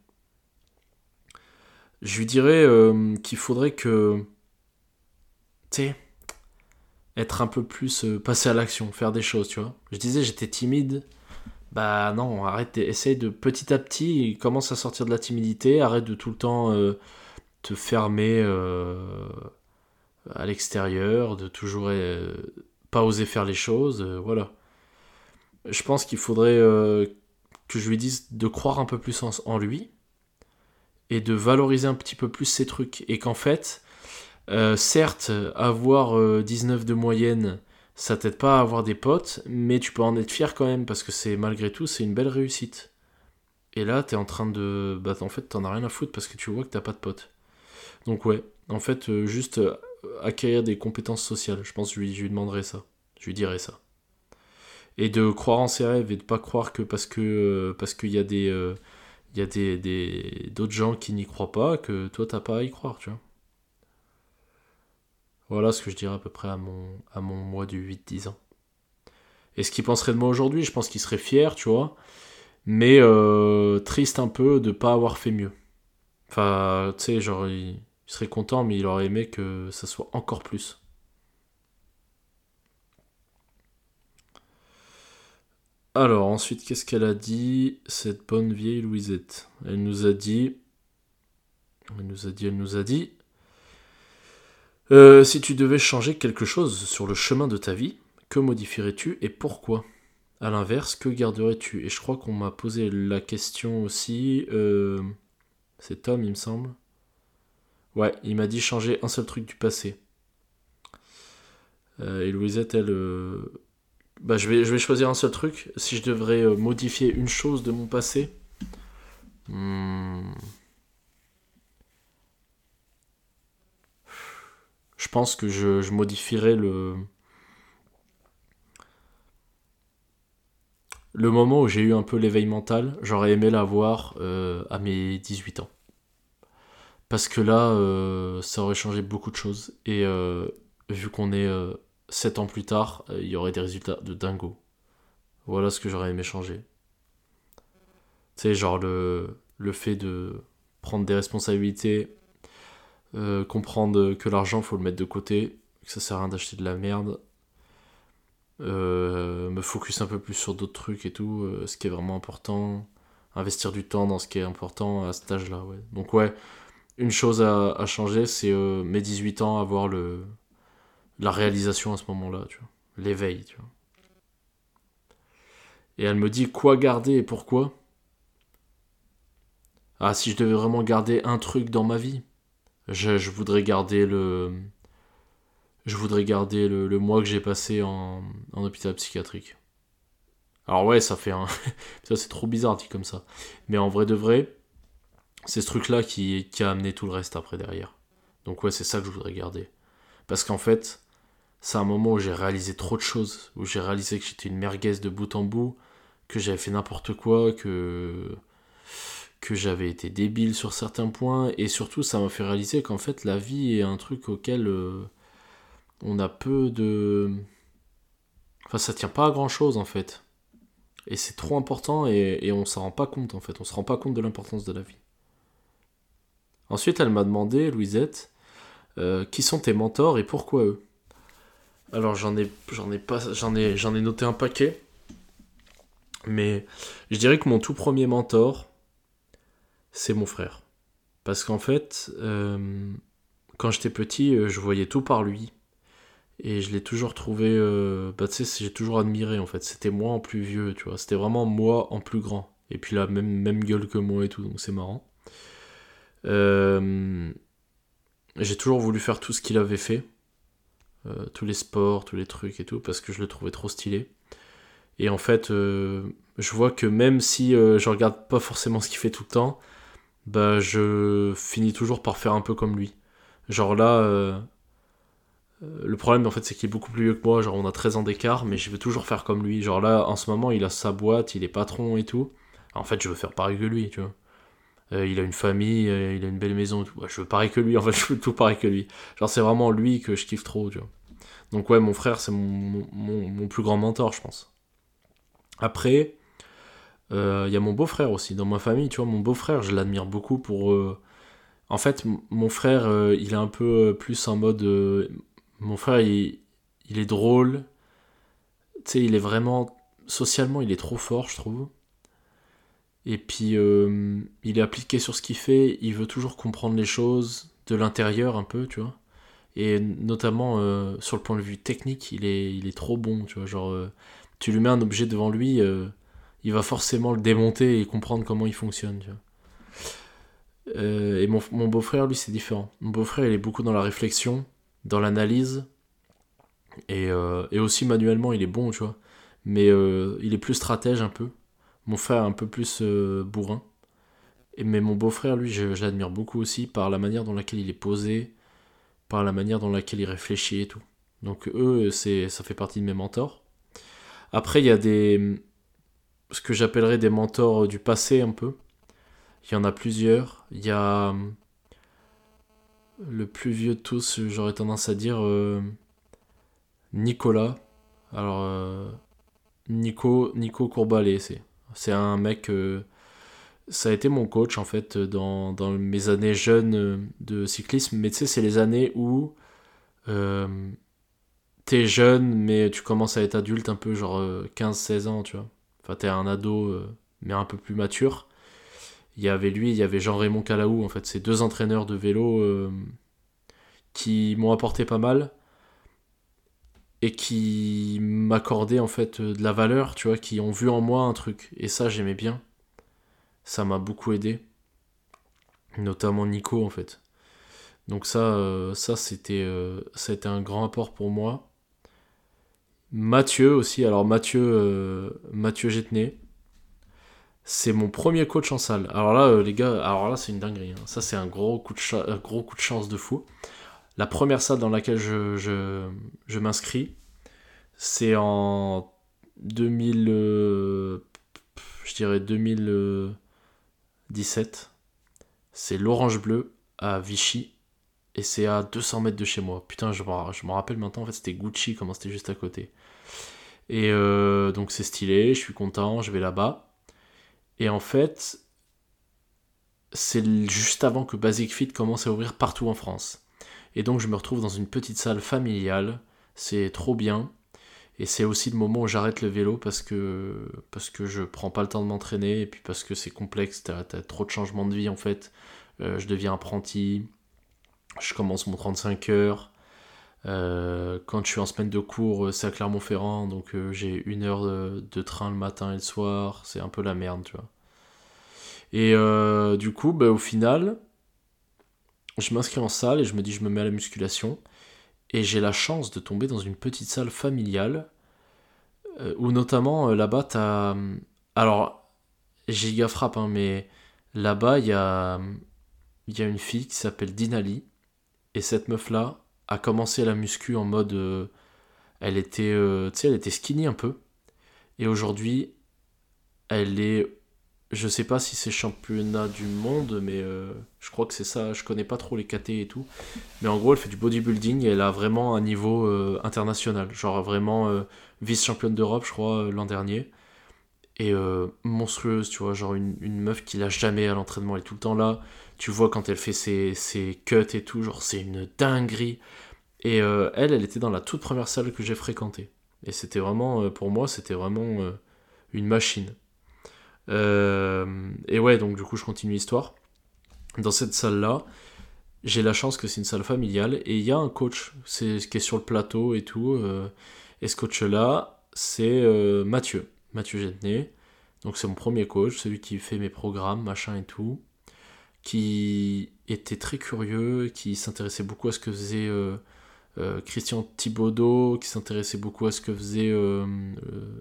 Je lui dirais qu'il faudrait que, tu être un peu plus euh, passer à l'action, faire des choses, tu vois. Je disais j'étais timide. Bah non, arrête, essaye de petit à petit, commence à sortir de la timidité, arrête de tout le temps euh, te fermer euh, à l'extérieur, de toujours pas oser faire les choses, voilà. Je pense qu'il faudrait que je lui dise de croire un peu plus en lui et de valoriser un petit peu plus ses trucs et qu'en fait, euh, certes, avoir 19 euh, de moyenne, ça t'aide pas à avoir des potes, mais tu peux en être fier quand même, parce que c'est malgré tout, c'est une belle réussite. Et là, t'es en train de. Bah, en fait, t'en as rien à foutre parce que tu vois que t'as pas de potes. Donc, ouais, en fait, euh, juste acquérir des compétences sociales. Je pense que je lui, je demanderai ça. Je lui dirai ça. Et de croire en ses rêves et de pas croire que parce que parce qu'il y a des. Il y a d'autres gens qui n'y croient pas, que toi t'as pas à y croire, tu vois. Voilà ce que je dirais à peu près à mon, à mon mois du 8-10 ans. Et ce qu'il penserait de moi aujourd'hui, je pense qu'il serait fier, tu vois, mais euh, triste un peu de pas avoir fait mieux. Enfin, tu sais, genre, il, serait content, mais il aurait aimé que ça soit encore plus. Alors, ensuite, qu'est-ce qu'elle a dit, cette bonne vieille Louisette? Elle nous a dit. Elle nous a dit, elle nous a dit. Euh, si tu devais changer quelque chose sur le chemin de ta vie, que modifierais-tu et pourquoi? A l'inverse, que garderais-tu? Et je crois qu'on m'a posé la question aussi. Euh, c'est Tom, il me semble. Ouais, il m'a dit changer un seul truc du passé. Euh, et Louisette, elle. Bah, je vais, je vais choisir un seul truc. Si je devrais modifier une chose de mon passé. Hmm. je pense que je, modifierais le. Le moment où j'ai eu un peu l'éveil mental, j'aurais aimé l'avoir euh, à mes 18 ans. Parce que là, euh, ça aurait changé beaucoup de choses. Et euh, vu qu'on est 7 ans plus tard, il y aurait des résultats de dingo. Voilà ce que j'aurais aimé changer. Tu sais, genre le, le fait de prendre des responsabilités euh, comprendre que l'argent faut le mettre de côté, que ça sert à rien d'acheter de la merde, euh, me focus un peu plus sur d'autres trucs et tout, euh, ce qui est vraiment important, investir du temps dans ce qui est important à cet âge-là. Ouais. Donc ouais, une chose à, changer, c'est mes 18 ans, avoir le, la réalisation à ce moment-là, tu vois, l'éveil, tu vois. Et elle me dit quoi garder et pourquoi? Ah, si je devais vraiment garder un truc dans ma vie, je, voudrais garder le. Je voudrais garder le, mois que j'ai passé en, hôpital psychiatrique. Alors ouais, ça fait un... ça c'est trop bizarre dit comme ça. Mais en vrai de vrai, c'est ce truc-là qui, qui a amené tout le reste après derrière. Donc ouais, c'est ça que je voudrais garder. Parce qu'en fait, c'est un moment où j'ai réalisé trop de choses, où j'ai réalisé que j'étais une merguez de bout en bout, que j'avais fait n'importe quoi, que j'avais été débile sur certains points, et surtout ça m'a fait réaliser qu'en fait la vie est un truc auquel euh, on a peu de... Enfin ça tient pas à grand chose en fait. Et c'est trop important et, et on s'en rend pas compte en fait, on se rend pas compte de l'importance de la vie. Ensuite elle m'a demandé, Louisette, euh, qui sont tes mentors et pourquoi eux? Alors j'en ai, j'en ai, pas, j'en ai, j'en ai noté un paquet. Mais je dirais que mon tout premier mentor, c'est mon frère. Parce qu'en fait, euh, quand j'étais petit, euh, je voyais tout par lui. Et je l'ai toujours trouvé. Euh, bah, tu sais, j'ai toujours admiré en fait. C'était moi en plus vieux, tu vois. C'était vraiment moi en plus grand. Et puis là, même, même gueule que moi et tout, donc c'est marrant. J'ai toujours voulu faire tout ce qu'il avait fait. Euh, tous les sports, tous les trucs et tout, parce que je le trouvais trop stylé. Et en fait, je vois que même si je regarde pas forcément ce qu'il fait tout le temps, bah je finis toujours par faire un peu comme lui. Genre là, euh, le problème, en fait, c'est qu'il est beaucoup plus vieux que moi. Genre, on a 13 ans d'écart, mais je veux toujours faire comme lui. Genre, là, en ce moment, il a sa boîte, il est patron et tout. En fait, je veux faire pareil que lui, tu vois. Euh, il a une famille, euh, il a une belle maison. Tout. je veux pareil que lui, en fait, je veux tout pareil que lui. Genre, c'est vraiment lui que je kiffe trop, tu vois. Donc, ouais, mon frère, c'est mon, plus grand mentor, je pense. Après, il y a mon beau-frère aussi. Dans ma famille, tu vois, mon beau-frère, je l'admire beaucoup pour. En fait, mon frère, il est un peu plus en mode mon frère, il, est drôle. Tu sais, il est vraiment. Socialement, il est trop fort, je trouve. Et puis, euh, il est appliqué sur ce qu'il fait. Il veut toujours comprendre les choses de l'intérieur un peu, tu vois. Et notamment, euh, sur le point de vue technique, il est, il est trop bon, tu vois. Genre, euh, tu lui mets un objet devant lui, il va forcément le démonter et comprendre comment il fonctionne, et mon, mon beau-frère, lui, c'est différent. Mon beau-frère, il est beaucoup dans la réflexion dans l'analyse. Et, euh, et, aussi manuellement, il est bon, tu vois. Mais euh, il est plus stratège un peu. Mon frère, un peu plus euh, bourrin. Et, mais mon beau-frère, lui, je, l'admire beaucoup aussi par la manière dans laquelle il est posé, par la manière dans laquelle il réfléchit et tout. Donc eux, ça fait partie de mes mentors. Après, il y a des... ce que j'appellerais des mentors du passé un peu. Il y en a plusieurs. Il y a le plus vieux de tous, j'aurais tendance à dire euh, Nicolas. Alors, euh, Nico, Nico Courbalet, c'est, c'est un mec. Euh, ça a été mon coach en fait dans, mes années jeunes de cyclisme. Mais tu sais, c'est les années où t'es jeune, mais tu commences à être adulte un peu, genre 15-16 ans, tu vois. Enfin, t'es un ado, mais un peu plus mature il y avait lui, il y avait Jean-Raymond Calaou, en fait, ces deux entraîneurs de vélo euh, qui m'ont apporté pas mal et qui m'accordaient en fait de la valeur, tu vois, qui ont vu en moi un truc. Et ça, j'aimais bien. Ça m'a beaucoup aidé. Notamment Nico, en fait. Donc ça, euh, ça c'était, euh, a été un grand apport pour moi. Mathieu aussi, alors Mathieu, Mathieu Jettenet, c'est mon premier coach en salle. Alors là, euh, les gars, alors là, c'est une dinguerie. Hein. Ça, c'est un gros coup, de euh, gros coup de chance de fou. La première salle dans laquelle je, je, m'inscris, c'est en 2000. Euh, je dirais 2017. C'est l'Orange Bleu à Vichy. Et c'est à 200 mètres de chez moi. Putain, je me rappelle maintenant, en fait, c'était Gucci, comment c'était juste à côté. Et donc, c'est stylé, je suis content, je vais là-bas. Et en fait, c'est juste avant que Basic Fit commence à ouvrir partout en France. Et donc je me retrouve dans une petite salle familiale, c'est trop bien. Et c'est aussi le moment où j'arrête le vélo parce que, parce que je prends pas le temps de m'entraîner et puis parce que c'est complexe, t'as as trop de changements de vie en fait. Euh, je deviens apprenti, je commence mon 35 heures. Euh, quand je suis en semaine de cours, euh, c'est à Clermont-Ferrand, donc j'ai une heure de, train le matin et le soir, c'est un peu la merde, tu vois. Et du coup, bah, au final, je m'inscris en salle et je me dis je me mets à la musculation. Et j'ai la chance de tomber dans une petite salle familiale, où notamment là-bas, t'as... Alors, giga frappe, hein, mais là-bas, il y a, y a une fille qui s'appelle Dinali, et cette meuf-là, a commencé la muscu en mode. Euh, elle était, euh, elle était skinny un peu. Et aujourd'hui, elle est. Je sais pas si c'est championnat du monde, mais euh, je crois que c'est ça. Je connais pas trop les KT et tout. Mais en gros, elle fait du bodybuilding et elle a vraiment un niveau international. Genre vraiment vice-championne d'Europe, je crois, l'an dernier. Et monstrueuse, tu vois. Genre une, une meuf qui lâche jamais à l'entraînement. Elle est tout le temps là. Tu vois quand elle fait ses, ses cuts et tout, genre c'est une dinguerie. Et euh, elle, elle était dans la toute première salle que j'ai fréquentée. Et c'était vraiment, euh, pour moi, c'était vraiment euh, une machine. Et ouais, donc du coup, je continue l'histoire. Dans cette salle-là, j'ai la chance que c'est une salle familiale et il y a un coach c'est, qui est sur le plateau et tout. euh, et ce coach-là, c'est euh, Mathieu, Mathieu Jetney. Donc c'est mon premier coach, celui qui fait mes programmes, machin et tout. Qui était très curieux, qui s'intéressait beaucoup à ce que faisait euh, euh, Christian Thibaudot, qui s'intéressait beaucoup à ce que faisait euh, euh,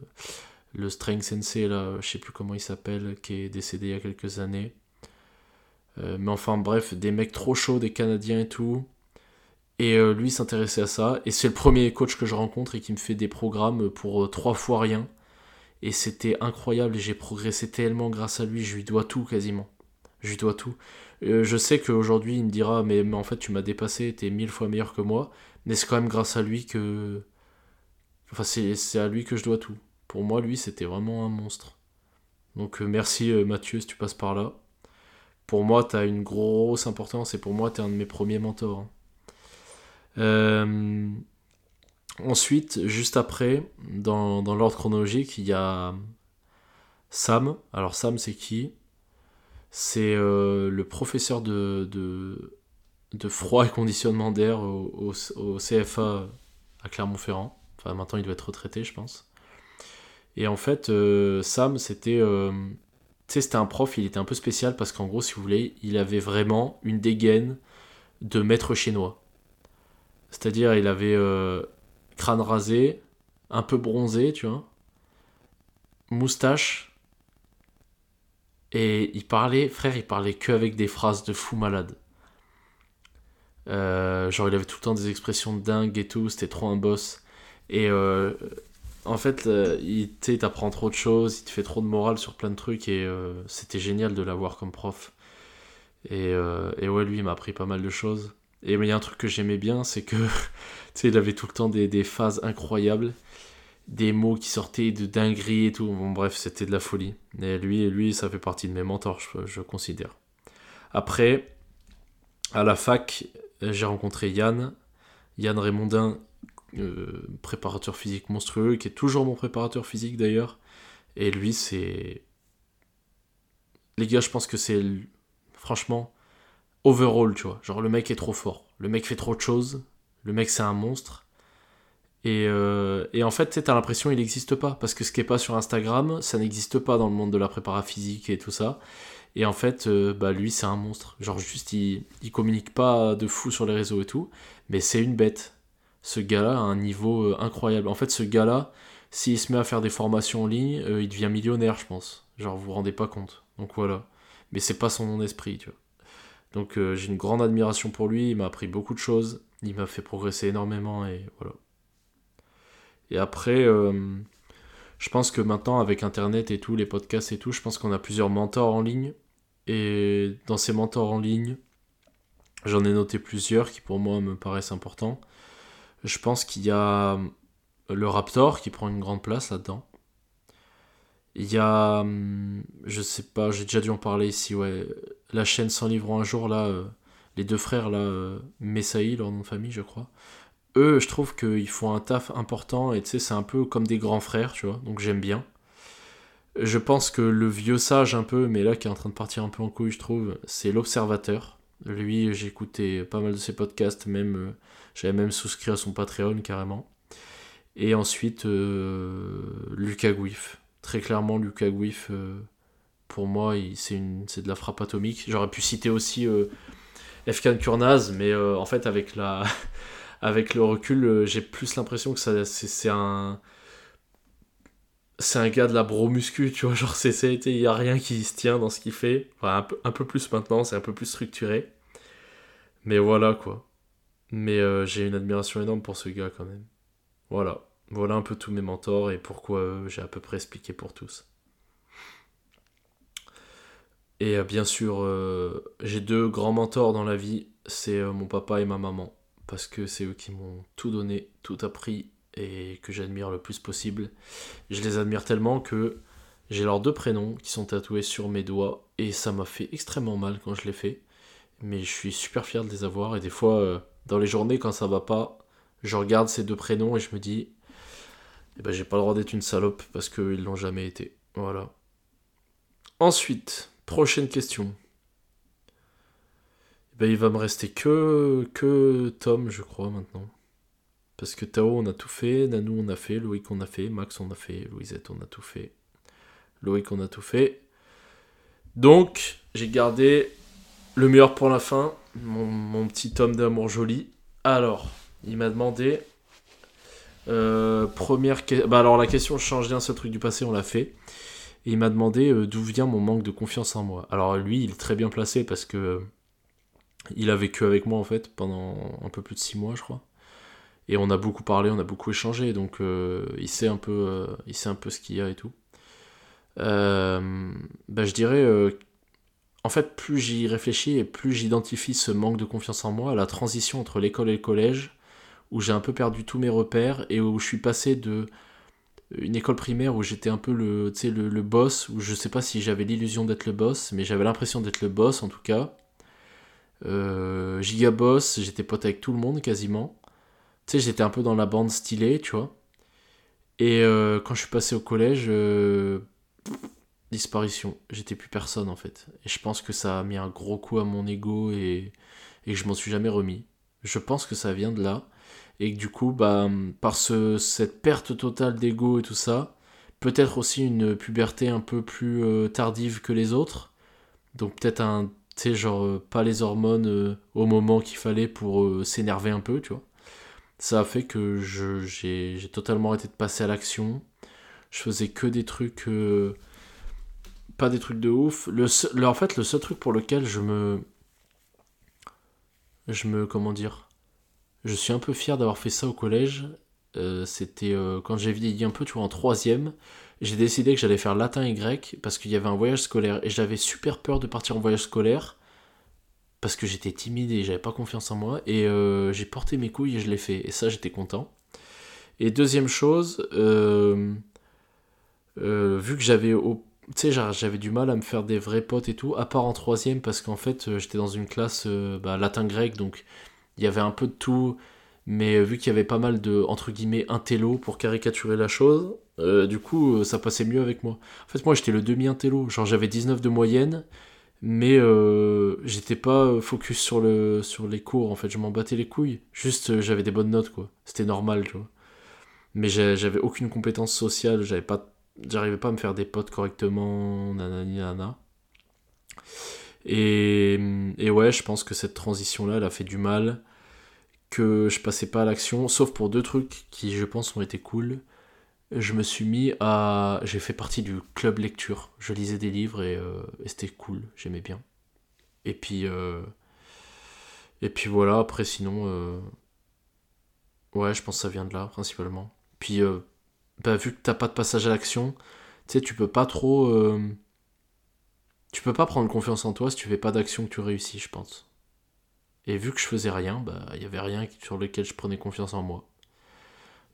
le Strength Sensei, là, je sais plus comment il s'appelle, qui est décédé il y a quelques années. Euh, mais enfin bref, des mecs trop chauds, des Canadiens et tout. Et euh, lui s'intéressait à ça. Et c'est le premier coach que je rencontre et qui me fait des programmes pour euh, trois fois rien. Et c'était incroyable et j'ai progressé tellement grâce à lui. Je lui dois tout quasiment. Je lui dois tout. Je sais qu'aujourd'hui il me dira mais, mais en fait tu m'as dépassé, t'es mille fois meilleur que moi. Mais c'est quand même grâce à lui que... Enfin c'est à lui que je dois tout. Pour moi lui c'était vraiment un monstre. Donc euh, merci euh, Mathieu si tu passes par là. Pour moi t'as une grosse importance et pour moi t'es un de mes premiers mentors. hein. Euh, Ensuite, juste après, dans, l'ordre chronologique, il y a Sam. Alors Sam, c'est qui? C'est le professeur de, froid et conditionnement d'air au, au- au CFA à Clermont-Ferrand. Enfin, maintenant, il doit être retraité, je pense. Et en fait, euh, Sam, c'était... euh, tu sais, c'était un prof, il était un peu spécial parce qu'en gros, si vous voulez, il avait vraiment une dégaine de maître chinois. C'est-à-dire, il avait... euh, crâne rasé, un peu bronzé, tu vois, moustache, et il parlait, frère, il parlait que avec des phrases de fou malade. Genre, il avait tout le temps des expressions de dingue et tout, c'était trop un boss. Et euh, en fait, euh, il t'apprend trop de choses, il te fait trop de morale sur plein de trucs, et euh, c'était génial de l'avoir comme prof. Et, euh, et ouais, lui, il m'a appris pas mal de choses. Et il y a un truc que j'aimais bien, c'est que il avait tout le temps des, des phases incroyables, des mots qui sortaient de dinguerie et tout. Bon, bref, c'était de la folie. Et lui, lui, ça fait partie de mes mentors, je, je considère. Après, à la fac, j'ai rencontré Yann, Yann Raymondin, euh, préparateur physique monstrueux, qui est toujours mon préparateur physique d'ailleurs. Et lui, c'est. Les gars, je pense que c'est. Franchement, overall, tu vois. Genre, le mec est trop fort. Le mec fait trop de choses. Le mec, c'est un monstre. Et, euh, et en fait, t'as l'impression qu'il n'existe pas. Parce que ce qui est pas sur Instagram, ça n'existe pas dans le monde de la prépa physique et tout ça. Et en fait, euh, bah, lui, c'est un monstre. Genre, juste, il, il communique pas de fou sur les réseaux et tout. Mais c'est une bête. Ce gars-là a un niveau euh, incroyable. En fait, ce gars-là, s'il se met à faire des formations en ligne, euh, il devient millionnaire, je pense. Genre, vous vous rendez pas compte. Donc voilà. Mais c'est pas son esprit, tu vois. Donc euh, j'ai une grande admiration pour lui, il m'a appris beaucoup de choses, il m'a fait progresser énormément et voilà. Et après, je pense que maintenant avec Internet et tout, les podcasts et tout, je pense qu'on a plusieurs mentors en ligne. Et dans ces mentors en ligne, j'en ai noté plusieurs qui pour moi me paraissent importants. Je pense qu'il y a le Raptor qui prend une grande place là-dedans. Il y a, hum, je sais pas, j'ai déjà dû en parler ici, ouais, la chaîne 100 livres un jour, là, euh, les deux frères, là, euh, Messaï, leur nom de famille, je crois. Eux, je trouve qu'ils font un taf important et tu sais, c'est un peu comme des grands frères, tu vois, donc j'aime bien. Je pense que le vieux sage, un peu, mais là, qui est en train de partir un peu en couille, je trouve, c'est l'Observateur. Lui, j'ai écouté pas mal de ses podcasts, même, euh, j'avais même souscrit à son Patreon carrément. Et ensuite, euh, Lucas Gouif. Très clairement, Lucas Gouif, euh, pour moi, c'est de la frappe atomique. J'aurais pu citer aussi euh, Kurnaz, mais euh, en fait, avec, la, avec le recul, euh, j'ai plus l'impression que c'est, un. C'est un gars de la bro-muscu, tu vois. Genre, c'est, il n'y a rien qui se tient dans ce qu'il fait. Enfin, un peu, un peu plus maintenant, c'est un peu plus structuré. Mais voilà, quoi. Mais euh, j'ai une admiration énorme pour ce gars, quand même. Voilà. Voilà un peu tous mes mentors et pourquoi euh, j'ai à peu près expliqué pour tous. Et euh, bien sûr, j'ai deux grands mentors dans la vie, c'est mon papa et ma maman, parce que c'est eux qui m'ont tout donné, tout appris et que j'admire le plus possible. Je les admire tellement que j'ai leurs deux prénoms qui sont tatoués sur mes doigts et ça m'a fait extrêmement mal quand je l'ai fait. Mais je suis super fier de les avoir et des fois, dans les journées quand ça va pas, je regarde ces deux prénoms et je me dis, eh ben j'ai pas le droit d'être une salope parce qu'ils l'ont jamais été. Voilà. Ensuite, prochaine question. Ben, il va me rester que, que Tom, je crois, maintenant. Parce que Tao, on a tout fait, Nanou, on a fait, Loïc, on a fait, Max, on a fait, Louisette, on a tout fait. Loïc, on a tout fait. Donc, j'ai gardé le meilleur pour la fin, mon, petit Tom d'amour joli. Alors, il m'a demandé. Euh, première bah alors la question change d'un seul truc du passé, on l'a fait. Et il m'a demandé euh, d'où vient mon manque de confiance en moi. Alors lui, il est très bien placé parce que il a vécu avec moi en fait pendant un peu plus de six mois, je crois. Et on a beaucoup parlé, on a beaucoup échangé, donc euh, il sait un peu, il sait un peu ce qu'il y a et tout. bah, je dirais en fait, plus j'y réfléchis et plus j'identifie ce manque de confiance en moi, la transition entre l'école et le collège, où j'ai un peu perdu tous mes repères et où je suis passé de une école primaire où j'étais un peu le, le, le boss, où je sais pas si j'avais l'illusion d'être le boss, mais j'avais l'impression d'être le boss en tout cas. Euh, giga boss, j'étais pote avec tout le monde quasiment. Tu sais, j'étais un peu dans la bande stylée, tu vois. Et euh, quand je suis passé au collège, euh, disparition. J'étais plus personne en fait. Et je pense que ça a mis un gros coup à mon ego et, et je m'en suis jamais remis. Je pense que ça vient de là. Et que du coup, bah, par ce, cette perte totale d'ego et tout ça, peut-être aussi une puberté un peu plus euh, tardive que les autres. Donc peut-être un, tu sais, genre, euh, pas les hormones euh, au moment qu'il fallait pour s'énerver un peu, tu vois. Ça a fait que j'ai totalement arrêté de passer à l'action. Je faisais que des trucs pas des trucs de ouf. Le, en fait, le seul truc pour lequel je me. Je me. Comment dire Je suis un peu fier d'avoir fait ça au collège. Euh, c'était euh, quand j'ai vieilli un peu, tu vois, en troisième. J'ai décidé que j'allais faire latin et grec parce qu'il y avait un voyage scolaire. Et j'avais super peur de partir en voyage scolaire parce que j'étais timide et j'avais pas confiance en moi. Et euh, j'ai porté mes couilles et je l'ai fait. Et ça, j'étais content. Et deuxième chose, vu que j'avais tu sais, j'avais du mal à me faire des vrais potes et tout, à part en troisième, parce qu'en fait, euh, j'étais dans une classe euh, bah, latin-grec, donc il y avait un peu de tout, mais euh, vu qu'il y avait pas mal de, entre guillemets, intello pour caricaturer la chose, du coup, ça passait mieux avec moi. En fait, moi, j'étais le demi-intello, genre j'avais 19 de moyenne, mais j'étais pas focus sur, le, sur les cours, en fait, je m'en battais les couilles, juste j'avais des bonnes notes, quoi, c'était normal, tu vois. Mais j'avais aucune compétence sociale, j'avais pas j'arrivais pas à me faire des potes correctement, nanani nana. Et, et ouais, je pense que cette transition-là, elle a fait du mal, que je passais pas à l'action, sauf pour deux trucs qui, je pense, ont été cool. Je me suis mis à. J'ai fait partie du club lecture. Je lisais des livres et, euh, c'était cool, j'aimais bien. Et puis. Euh, et puis voilà, après, sinon. Euh, ouais, je pense que ça vient de là, principalement. Puis bah, vu que t'as pas de passage à l'action, tu sais, tu peux pas trop. Euh, tu peux pas prendre confiance en toi si tu fais pas d'action que tu réussis, je pense. Et vu que je faisais rien, bah, il y avait rien sur lequel je prenais confiance en moi.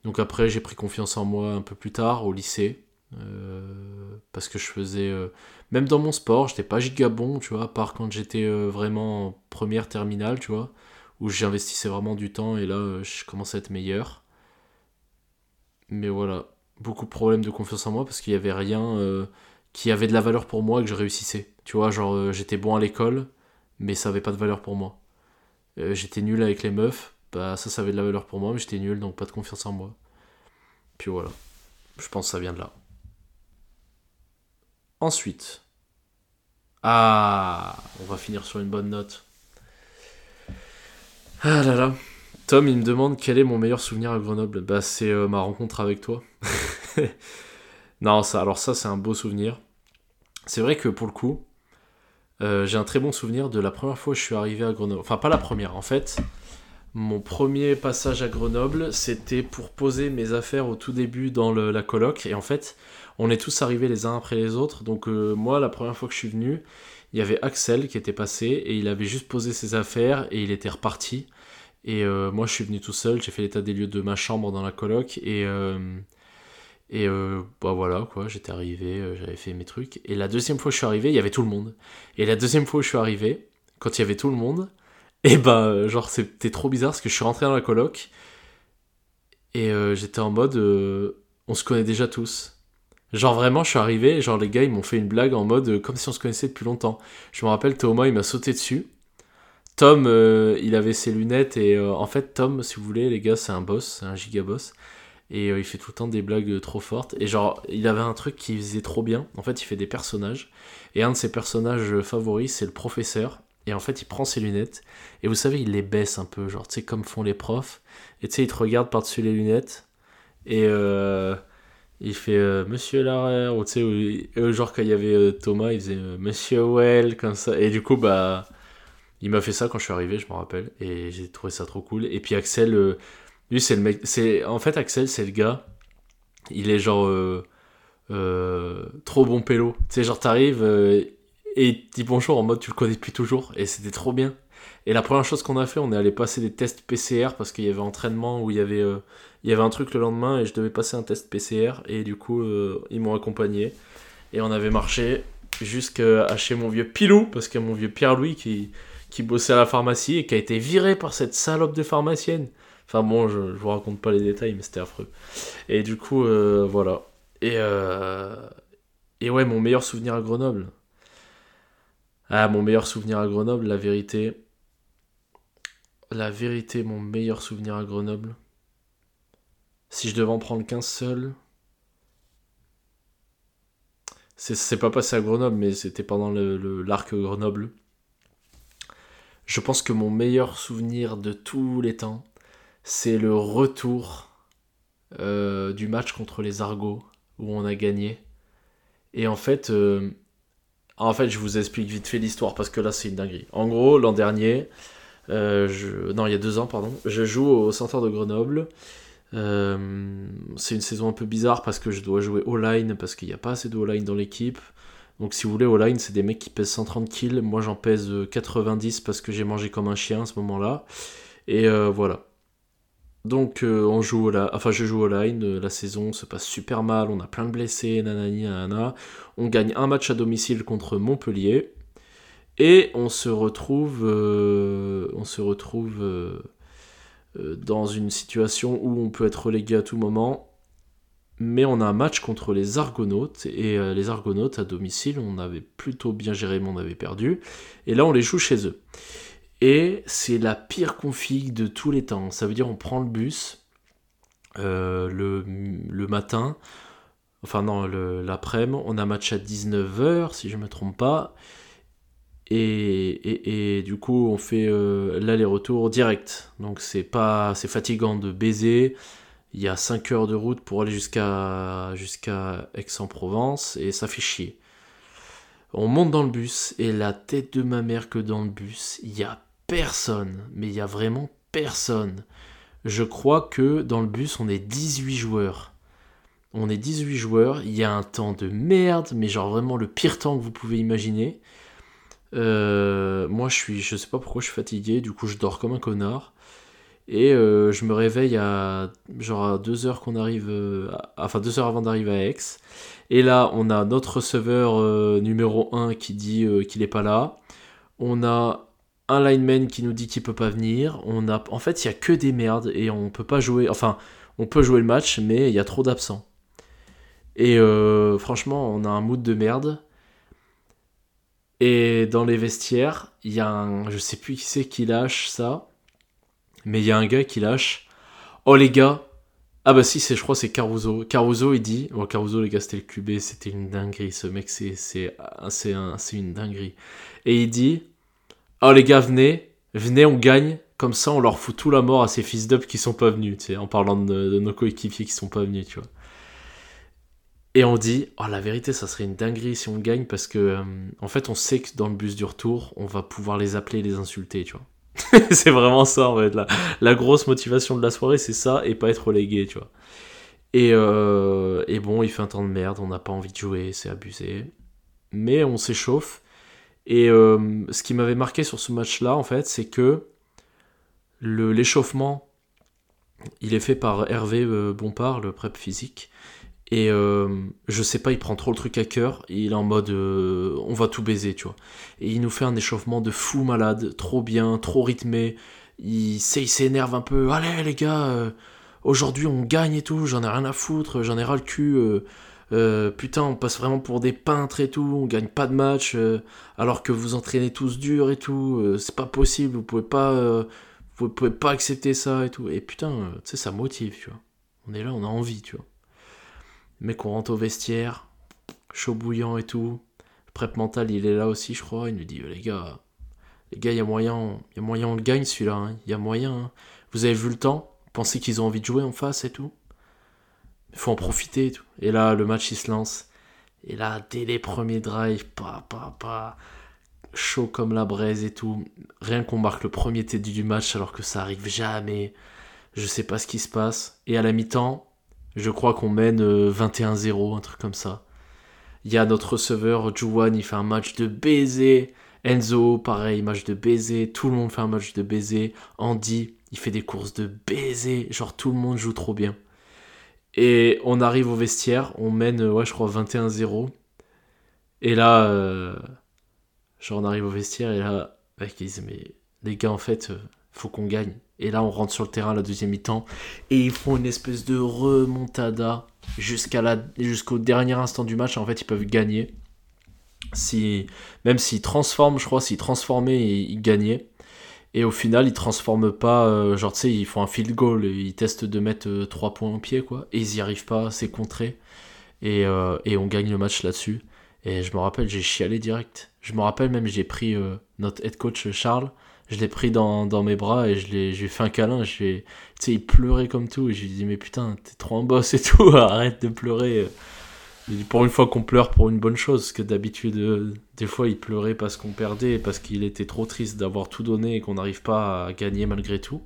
Donc après, j'ai pris confiance en moi un peu plus tard, au lycée. Euh, parce que je faisais. Euh, même dans mon sport, j'étais pas giga bon, tu vois, à part quand j'étais vraiment en première terminale, tu vois, où j'investissais vraiment du temps et là, je commençais à être meilleur. Mais voilà, beaucoup de problèmes de confiance en moi parce qu'il y avait rien euh, qui avait de la valeur pour moi et que je réussissais. Tu vois, genre euh, j'étais bon à l'école, mais ça avait pas de valeur pour moi. Euh, j'étais nul avec les meufs, bah ça, ça avait de la valeur pour moi, mais j'étais nul, donc pas de confiance en moi. Puis voilà, je pense que ça vient de là. Ensuite, ah, on va finir sur une bonne note. Ah là là, Tom, il me demande quel est mon meilleur souvenir à Grenoble. Bah, c'est euh, ma rencontre avec toi. non, ça, alors ça, c'est un beau souvenir. C'est vrai que pour le coup, euh, j'ai un très bon souvenir de la première fois que je suis arrivé à Grenoble. Enfin, pas la première, en fait. Mon premier passage à Grenoble, c'était pour poser mes affaires au tout début dans la coloc. Et en fait, on est tous arrivés les uns après les autres. Donc, euh, moi, la première fois que je suis venu, il y avait Axel qui était passé et il avait juste posé ses affaires et il était reparti. Et euh, moi, je suis venu tout seul, j'ai fait l'état des lieux de ma chambre dans la coloc, et, euh, et euh, bah voilà, quoi, j'étais arrivé, j'avais fait mes trucs. Et la deuxième fois que je suis arrivé, il y avait tout le monde. Et la deuxième fois où je suis arrivé, quand il y avait tout le monde, et bah, genre, c'était trop bizarre parce que je suis rentré dans la coloc, et j'étais en mode, on se connaît déjà tous. Genre vraiment, je suis arrivé, genre les gars, ils m'ont fait une blague en mode comme si on se connaissait depuis longtemps. Je me rappelle, Thomas, il m'a sauté dessus. Tom, euh, il avait ses lunettes et euh, en fait, Tom, si vous voulez, les gars, c'est un boss, un giga boss. Et euh, il fait tout le temps des blagues trop fortes. Et genre, il avait un truc qui faisait trop bien. En fait, il fait des personnages. Et un de ses personnages favoris, c'est le professeur. Et en fait, il prend ses lunettes. Et vous savez, il les baisse un peu, genre, tu sais, comme font les profs. Et tu sais, il te regarde par-dessus les lunettes. Et il fait Monsieur Larère. Ou tu sais, genre, quand il y avait Thomas, il faisait Monsieur Well, comme ça. Et du coup, bah il m'a fait ça quand je suis arrivé, je me rappelle, et j'ai trouvé ça trop cool. Et puis Axel, euh, lui c'est le mec, c'est en fait Axel c'est le gars, il est genre euh, euh, trop bon pélo. Tu sais genre t'arrives et il dit bonjour en mode tu le connais depuis toujours, et c'était trop bien. Et la première chose qu'on a fait, on est allé passer des tests PCR parce qu'il y avait entraînement où il y avait, il y avait un truc le lendemain et je devais passer un test PCR et du coup ils m'ont accompagné et on avait marché jusqu'à chez mon vieux Pilou parce a mon vieux Pierre-Louis qui, qui bossait à la pharmacie et qui a été viré par cette salope de pharmacienne. Enfin bon, je, vous raconte pas les détails, mais c'était affreux. Et du coup, euh, voilà. Et, euh, et ouais, mon meilleur souvenir à Grenoble. Ah, mon meilleur souvenir à Grenoble, la vérité. La vérité, mon meilleur souvenir à Grenoble. Si je devais en prendre qu'un seul. C'est pas passé à Grenoble, mais c'était pendant l'arc le, Grenoble. Je pense que mon meilleur souvenir de tous les temps, c'est le retour euh, du match contre les Argos où on a gagné. Et en fait, euh, en fait, je vous explique vite fait l'histoire parce que là, c'est une dinguerie. En gros, l'an dernier, euh, non, il y a deux ans, pardon, je joue au Centre de Grenoble. c'est une saison un peu bizarre parce que je dois jouer all-line parce qu'il n'y a pas assez de all-line dans l'équipe. Donc si vous voulez, au line, c'est des mecs qui pèsent 130 kills. Moi, j'en pèse 90 parce que j'ai mangé comme un chien à ce moment-là. Et euh, voilà. Donc euh, on joue au enfin je joue au line, euh, la saison se passe super mal, on a plein de blessés, nanani, nanana. On gagne un match à domicile contre Montpellier. Et on se retrouve, on se retrouve dans une situation où on peut être relégué à tout moment mais on a un match contre les Argonautes, et euh, les Argonautes à domicile, on avait plutôt bien géré, mais on avait perdu. Et là, on les joue chez eux. Et c'est la pire config de tous les temps. Ça veut dire on prend le bus euh, le, matin, enfin non, l'après-midi, on a match à 19h, si je ne me trompe pas. Et, du coup, on fait euh, l'aller-retour direct. Donc c'est fatigant de baiser il y a 5 heures de route pour aller jusqu'à Aix-en-Provence et ça fait chier. On monte dans le bus et la tête de ma mère que dans le bus, il y a personne, mais il y a vraiment personne. Je crois que dans le bus, on est 18 joueurs. On est 18 joueurs, il y a un temps de merde, mais genre vraiment le pire temps que vous pouvez imaginer. Euh, moi, je suis, je sais pas pourquoi je suis fatigué, du coup, je dors comme un connard. Et euh, je me réveille à genre à 2 heures qu'on arrive, euh, enfin 2 heures avant d'arriver à Aix. Et là, on a notre receveur euh, numéro 1 qui dit qu'il n'est pas là. On a un lineman qui nous dit qu'il peut pas venir. On a, en fait, il y a que des merdes et on peut pas jouer. Enfin, on peut jouer le match, mais il y a trop d'absents. Et franchement, on a un mood de merde. Et dans les vestiaires, il y a un, je sais plus qui c'est qui lâche ça mais il y a un gars qui lâche Oh les gars Ah bah si, c'est, je crois c'est Caruso. Caruso il dit Bon, Caruso, les gars, c'était le QB, c'était une dinguerie. Ce mec, c'est, c'est, c'est, c'est une dinguerie. Et il dit Oh les gars, venez, venez, on gagne. Comme ça, on leur fout tout la mort à ces fils d'up qui sont pas venus, tu en parlant de, nos coéquipiers qui sont pas venus, tu vois. Et on dit, oh la vérité, ça serait une dinguerie si on gagne parce que, euh, en fait, on sait que dans le bus du retour, on va pouvoir les appeler et les insulter, tu vois. c'est vraiment ça en fait. La, grosse motivation de la soirée, c'est ça et pas être relégué, tu vois. Et, euh, et bon, il fait un temps de merde, on n'a pas envie de jouer, c'est abusé. Mais on s'échauffe. Et euh, ce qui m'avait marqué sur ce match-là, en fait, c'est que l'échauffement, il est fait par Hervé euh, Bompard, le prep physique. Et euh, je sais pas, il prend trop le truc à cœur. il est en mode euh, on va tout baiser, tu vois. Et il nous fait un échauffement de fou malade, trop bien, trop rythmé. Il s'énerve un peu. Allez les gars, euh, aujourd'hui on gagne et tout, j'en ai rien à foutre, j'en ai ras le cul. Putain, on passe vraiment pour des peintres et tout, on gagne pas de match, alors que vous entraînez tous dur et tout, c'est pas possible, vous pouvez pas, vous pouvez pas accepter ça et tout. Et putain, tu sais, ça motive, tu vois. On est là, on a envie, tu vois. Le mec, on rentre au vestiaire, chaud bouillant et tout. Le prep mental, il est là aussi, je crois. Il nous dit, les gars, les gars, il y a moyen, y a moyen, on le gagne celui-là. Hein. Il y a moyen. Hein. Vous avez vu le temps? Pensez qu'ils ont envie de jouer en face et tout? Il faut en profiter et tout. Et là, le match, il se lance. Et là, dès les premiers drives, pas, pas, pas, chaud comme la braise et tout. Rien qu'on marque le premier TD du match alors que ça arrive jamais. Je sais pas ce qui se passe. Et à la mi-temps, je crois qu'on mène 21-0, euh, un truc comme ça. Il y a notre receveur, Juwan, il fait un match de baiser. Enzo, pareil, match de baiser. Tout le monde fait un match de baiser. Andy, il fait des courses de baiser. Genre, tout le monde joue trop bien. Et on arrive au vestiaire, on mène, ouais, je crois 21-0. Et là, euh, genre, on arrive au vestiaire et là, mec, ils disent, mais les gars, en fait, euh, faut qu'on gagne. Et là, on rentre sur le terrain la deuxième mi-temps. Et ils font une espèce de remontada jusqu'à la, jusqu'au dernier instant du match. En fait, ils peuvent gagner. Si, même s'ils transforment, je crois, s'ils transformaient, ils, gagnaient. Et au final, ils transforment pas. Euh, genre, tu sais, ils font un field goal. Ils testent de mettre 3 euh, points au pied, quoi. Et ils y arrivent pas, c'est contré. Et, euh, et on gagne le match là-dessus. Et je me rappelle, j'ai chialé direct. Je me rappelle même, j'ai pris notre head coach Charles je l'ai pris dans, dans, mes bras et je l'ai, j'ai fait un câlin. Tu sais, il pleurait comme tout. Et je lui ai dit, mais putain, t'es trop un boss et tout, arrête de pleurer. dit, pour une fois qu'on pleure pour une bonne chose, parce que d'habitude, euh, des fois, il pleurait parce qu'on perdait, parce qu'il était trop triste d'avoir tout donné et qu'on n'arrive pas à gagner malgré tout.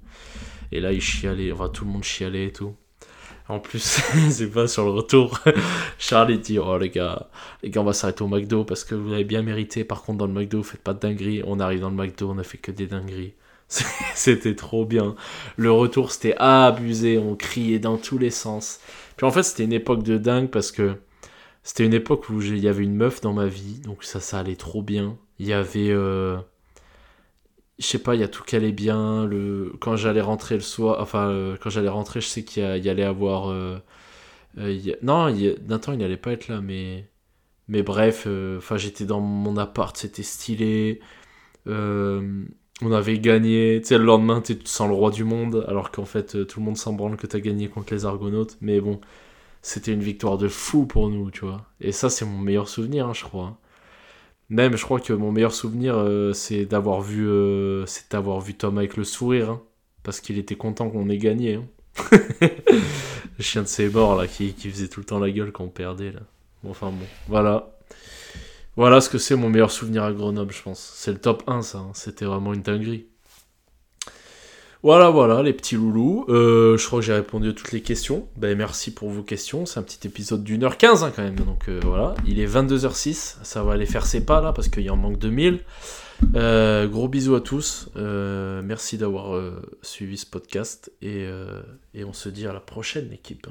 Et là, il chialait, enfin, tout le monde chialait et tout. En plus, c'est pas sur le retour. Charlie dit Oh les gars, les gars, on va s'arrêter au McDo parce que vous l'avez bien mérité. Par contre, dans le McDo, faites pas de dinguerie. On arrive dans le McDo, on a fait que des dingueries. C'était trop bien. Le retour, c'était abusé. On criait dans tous les sens. Puis en fait, c'était une époque de dingue parce que c'était une époque où il y avait une meuf dans ma vie. Donc ça, ça allait trop bien. Il y avait. Euh, je sais pas, il y a tout qui allait bien. Le... Quand j'allais rentrer le soir, enfin, euh, quand j'allais rentrer, je sais qu'il y, allait avoir. Euh, euh, non, d'un temps, il n'allait pas être là, mais. Mais bref, enfin, j'étais dans mon appart, c'était stylé. on avait gagné. Tu sais, le lendemain, tu sens le roi du monde, alors qu'en fait, tout le monde s'en branle que tu as gagné contre les Argonautes. Mais bon, c'était une victoire de fou pour nous, tu vois. Et ça, c'est mon meilleur souvenir, hein, je crois. Même, je crois que mon meilleur souvenir, euh, c'est d'avoir vu, euh, vu Tom avec le sourire, hein, parce qu'il était content qu'on ait gagné. Hein. le chien de ses là, qui, qui, faisait tout le temps la gueule quand on perdait là. enfin bon, voilà. Voilà ce que c'est mon meilleur souvenir à Grenoble, je pense. C'est le top 1, ça. Hein. C'était vraiment une dinguerie. Voilà, voilà, les petits loulous. Euh, je crois que j'ai répondu à toutes les questions. Ben, merci pour vos questions. C'est un petit épisode d'une heure 15 hein, quand même. Donc euh, voilà, il est 22h06. Ça va aller faire ses pas là parce qu'il en manque 2000. Euh, gros bisous à tous. merci d'avoir suivi ce podcast. Et, et on se dit à la prochaine, équipe.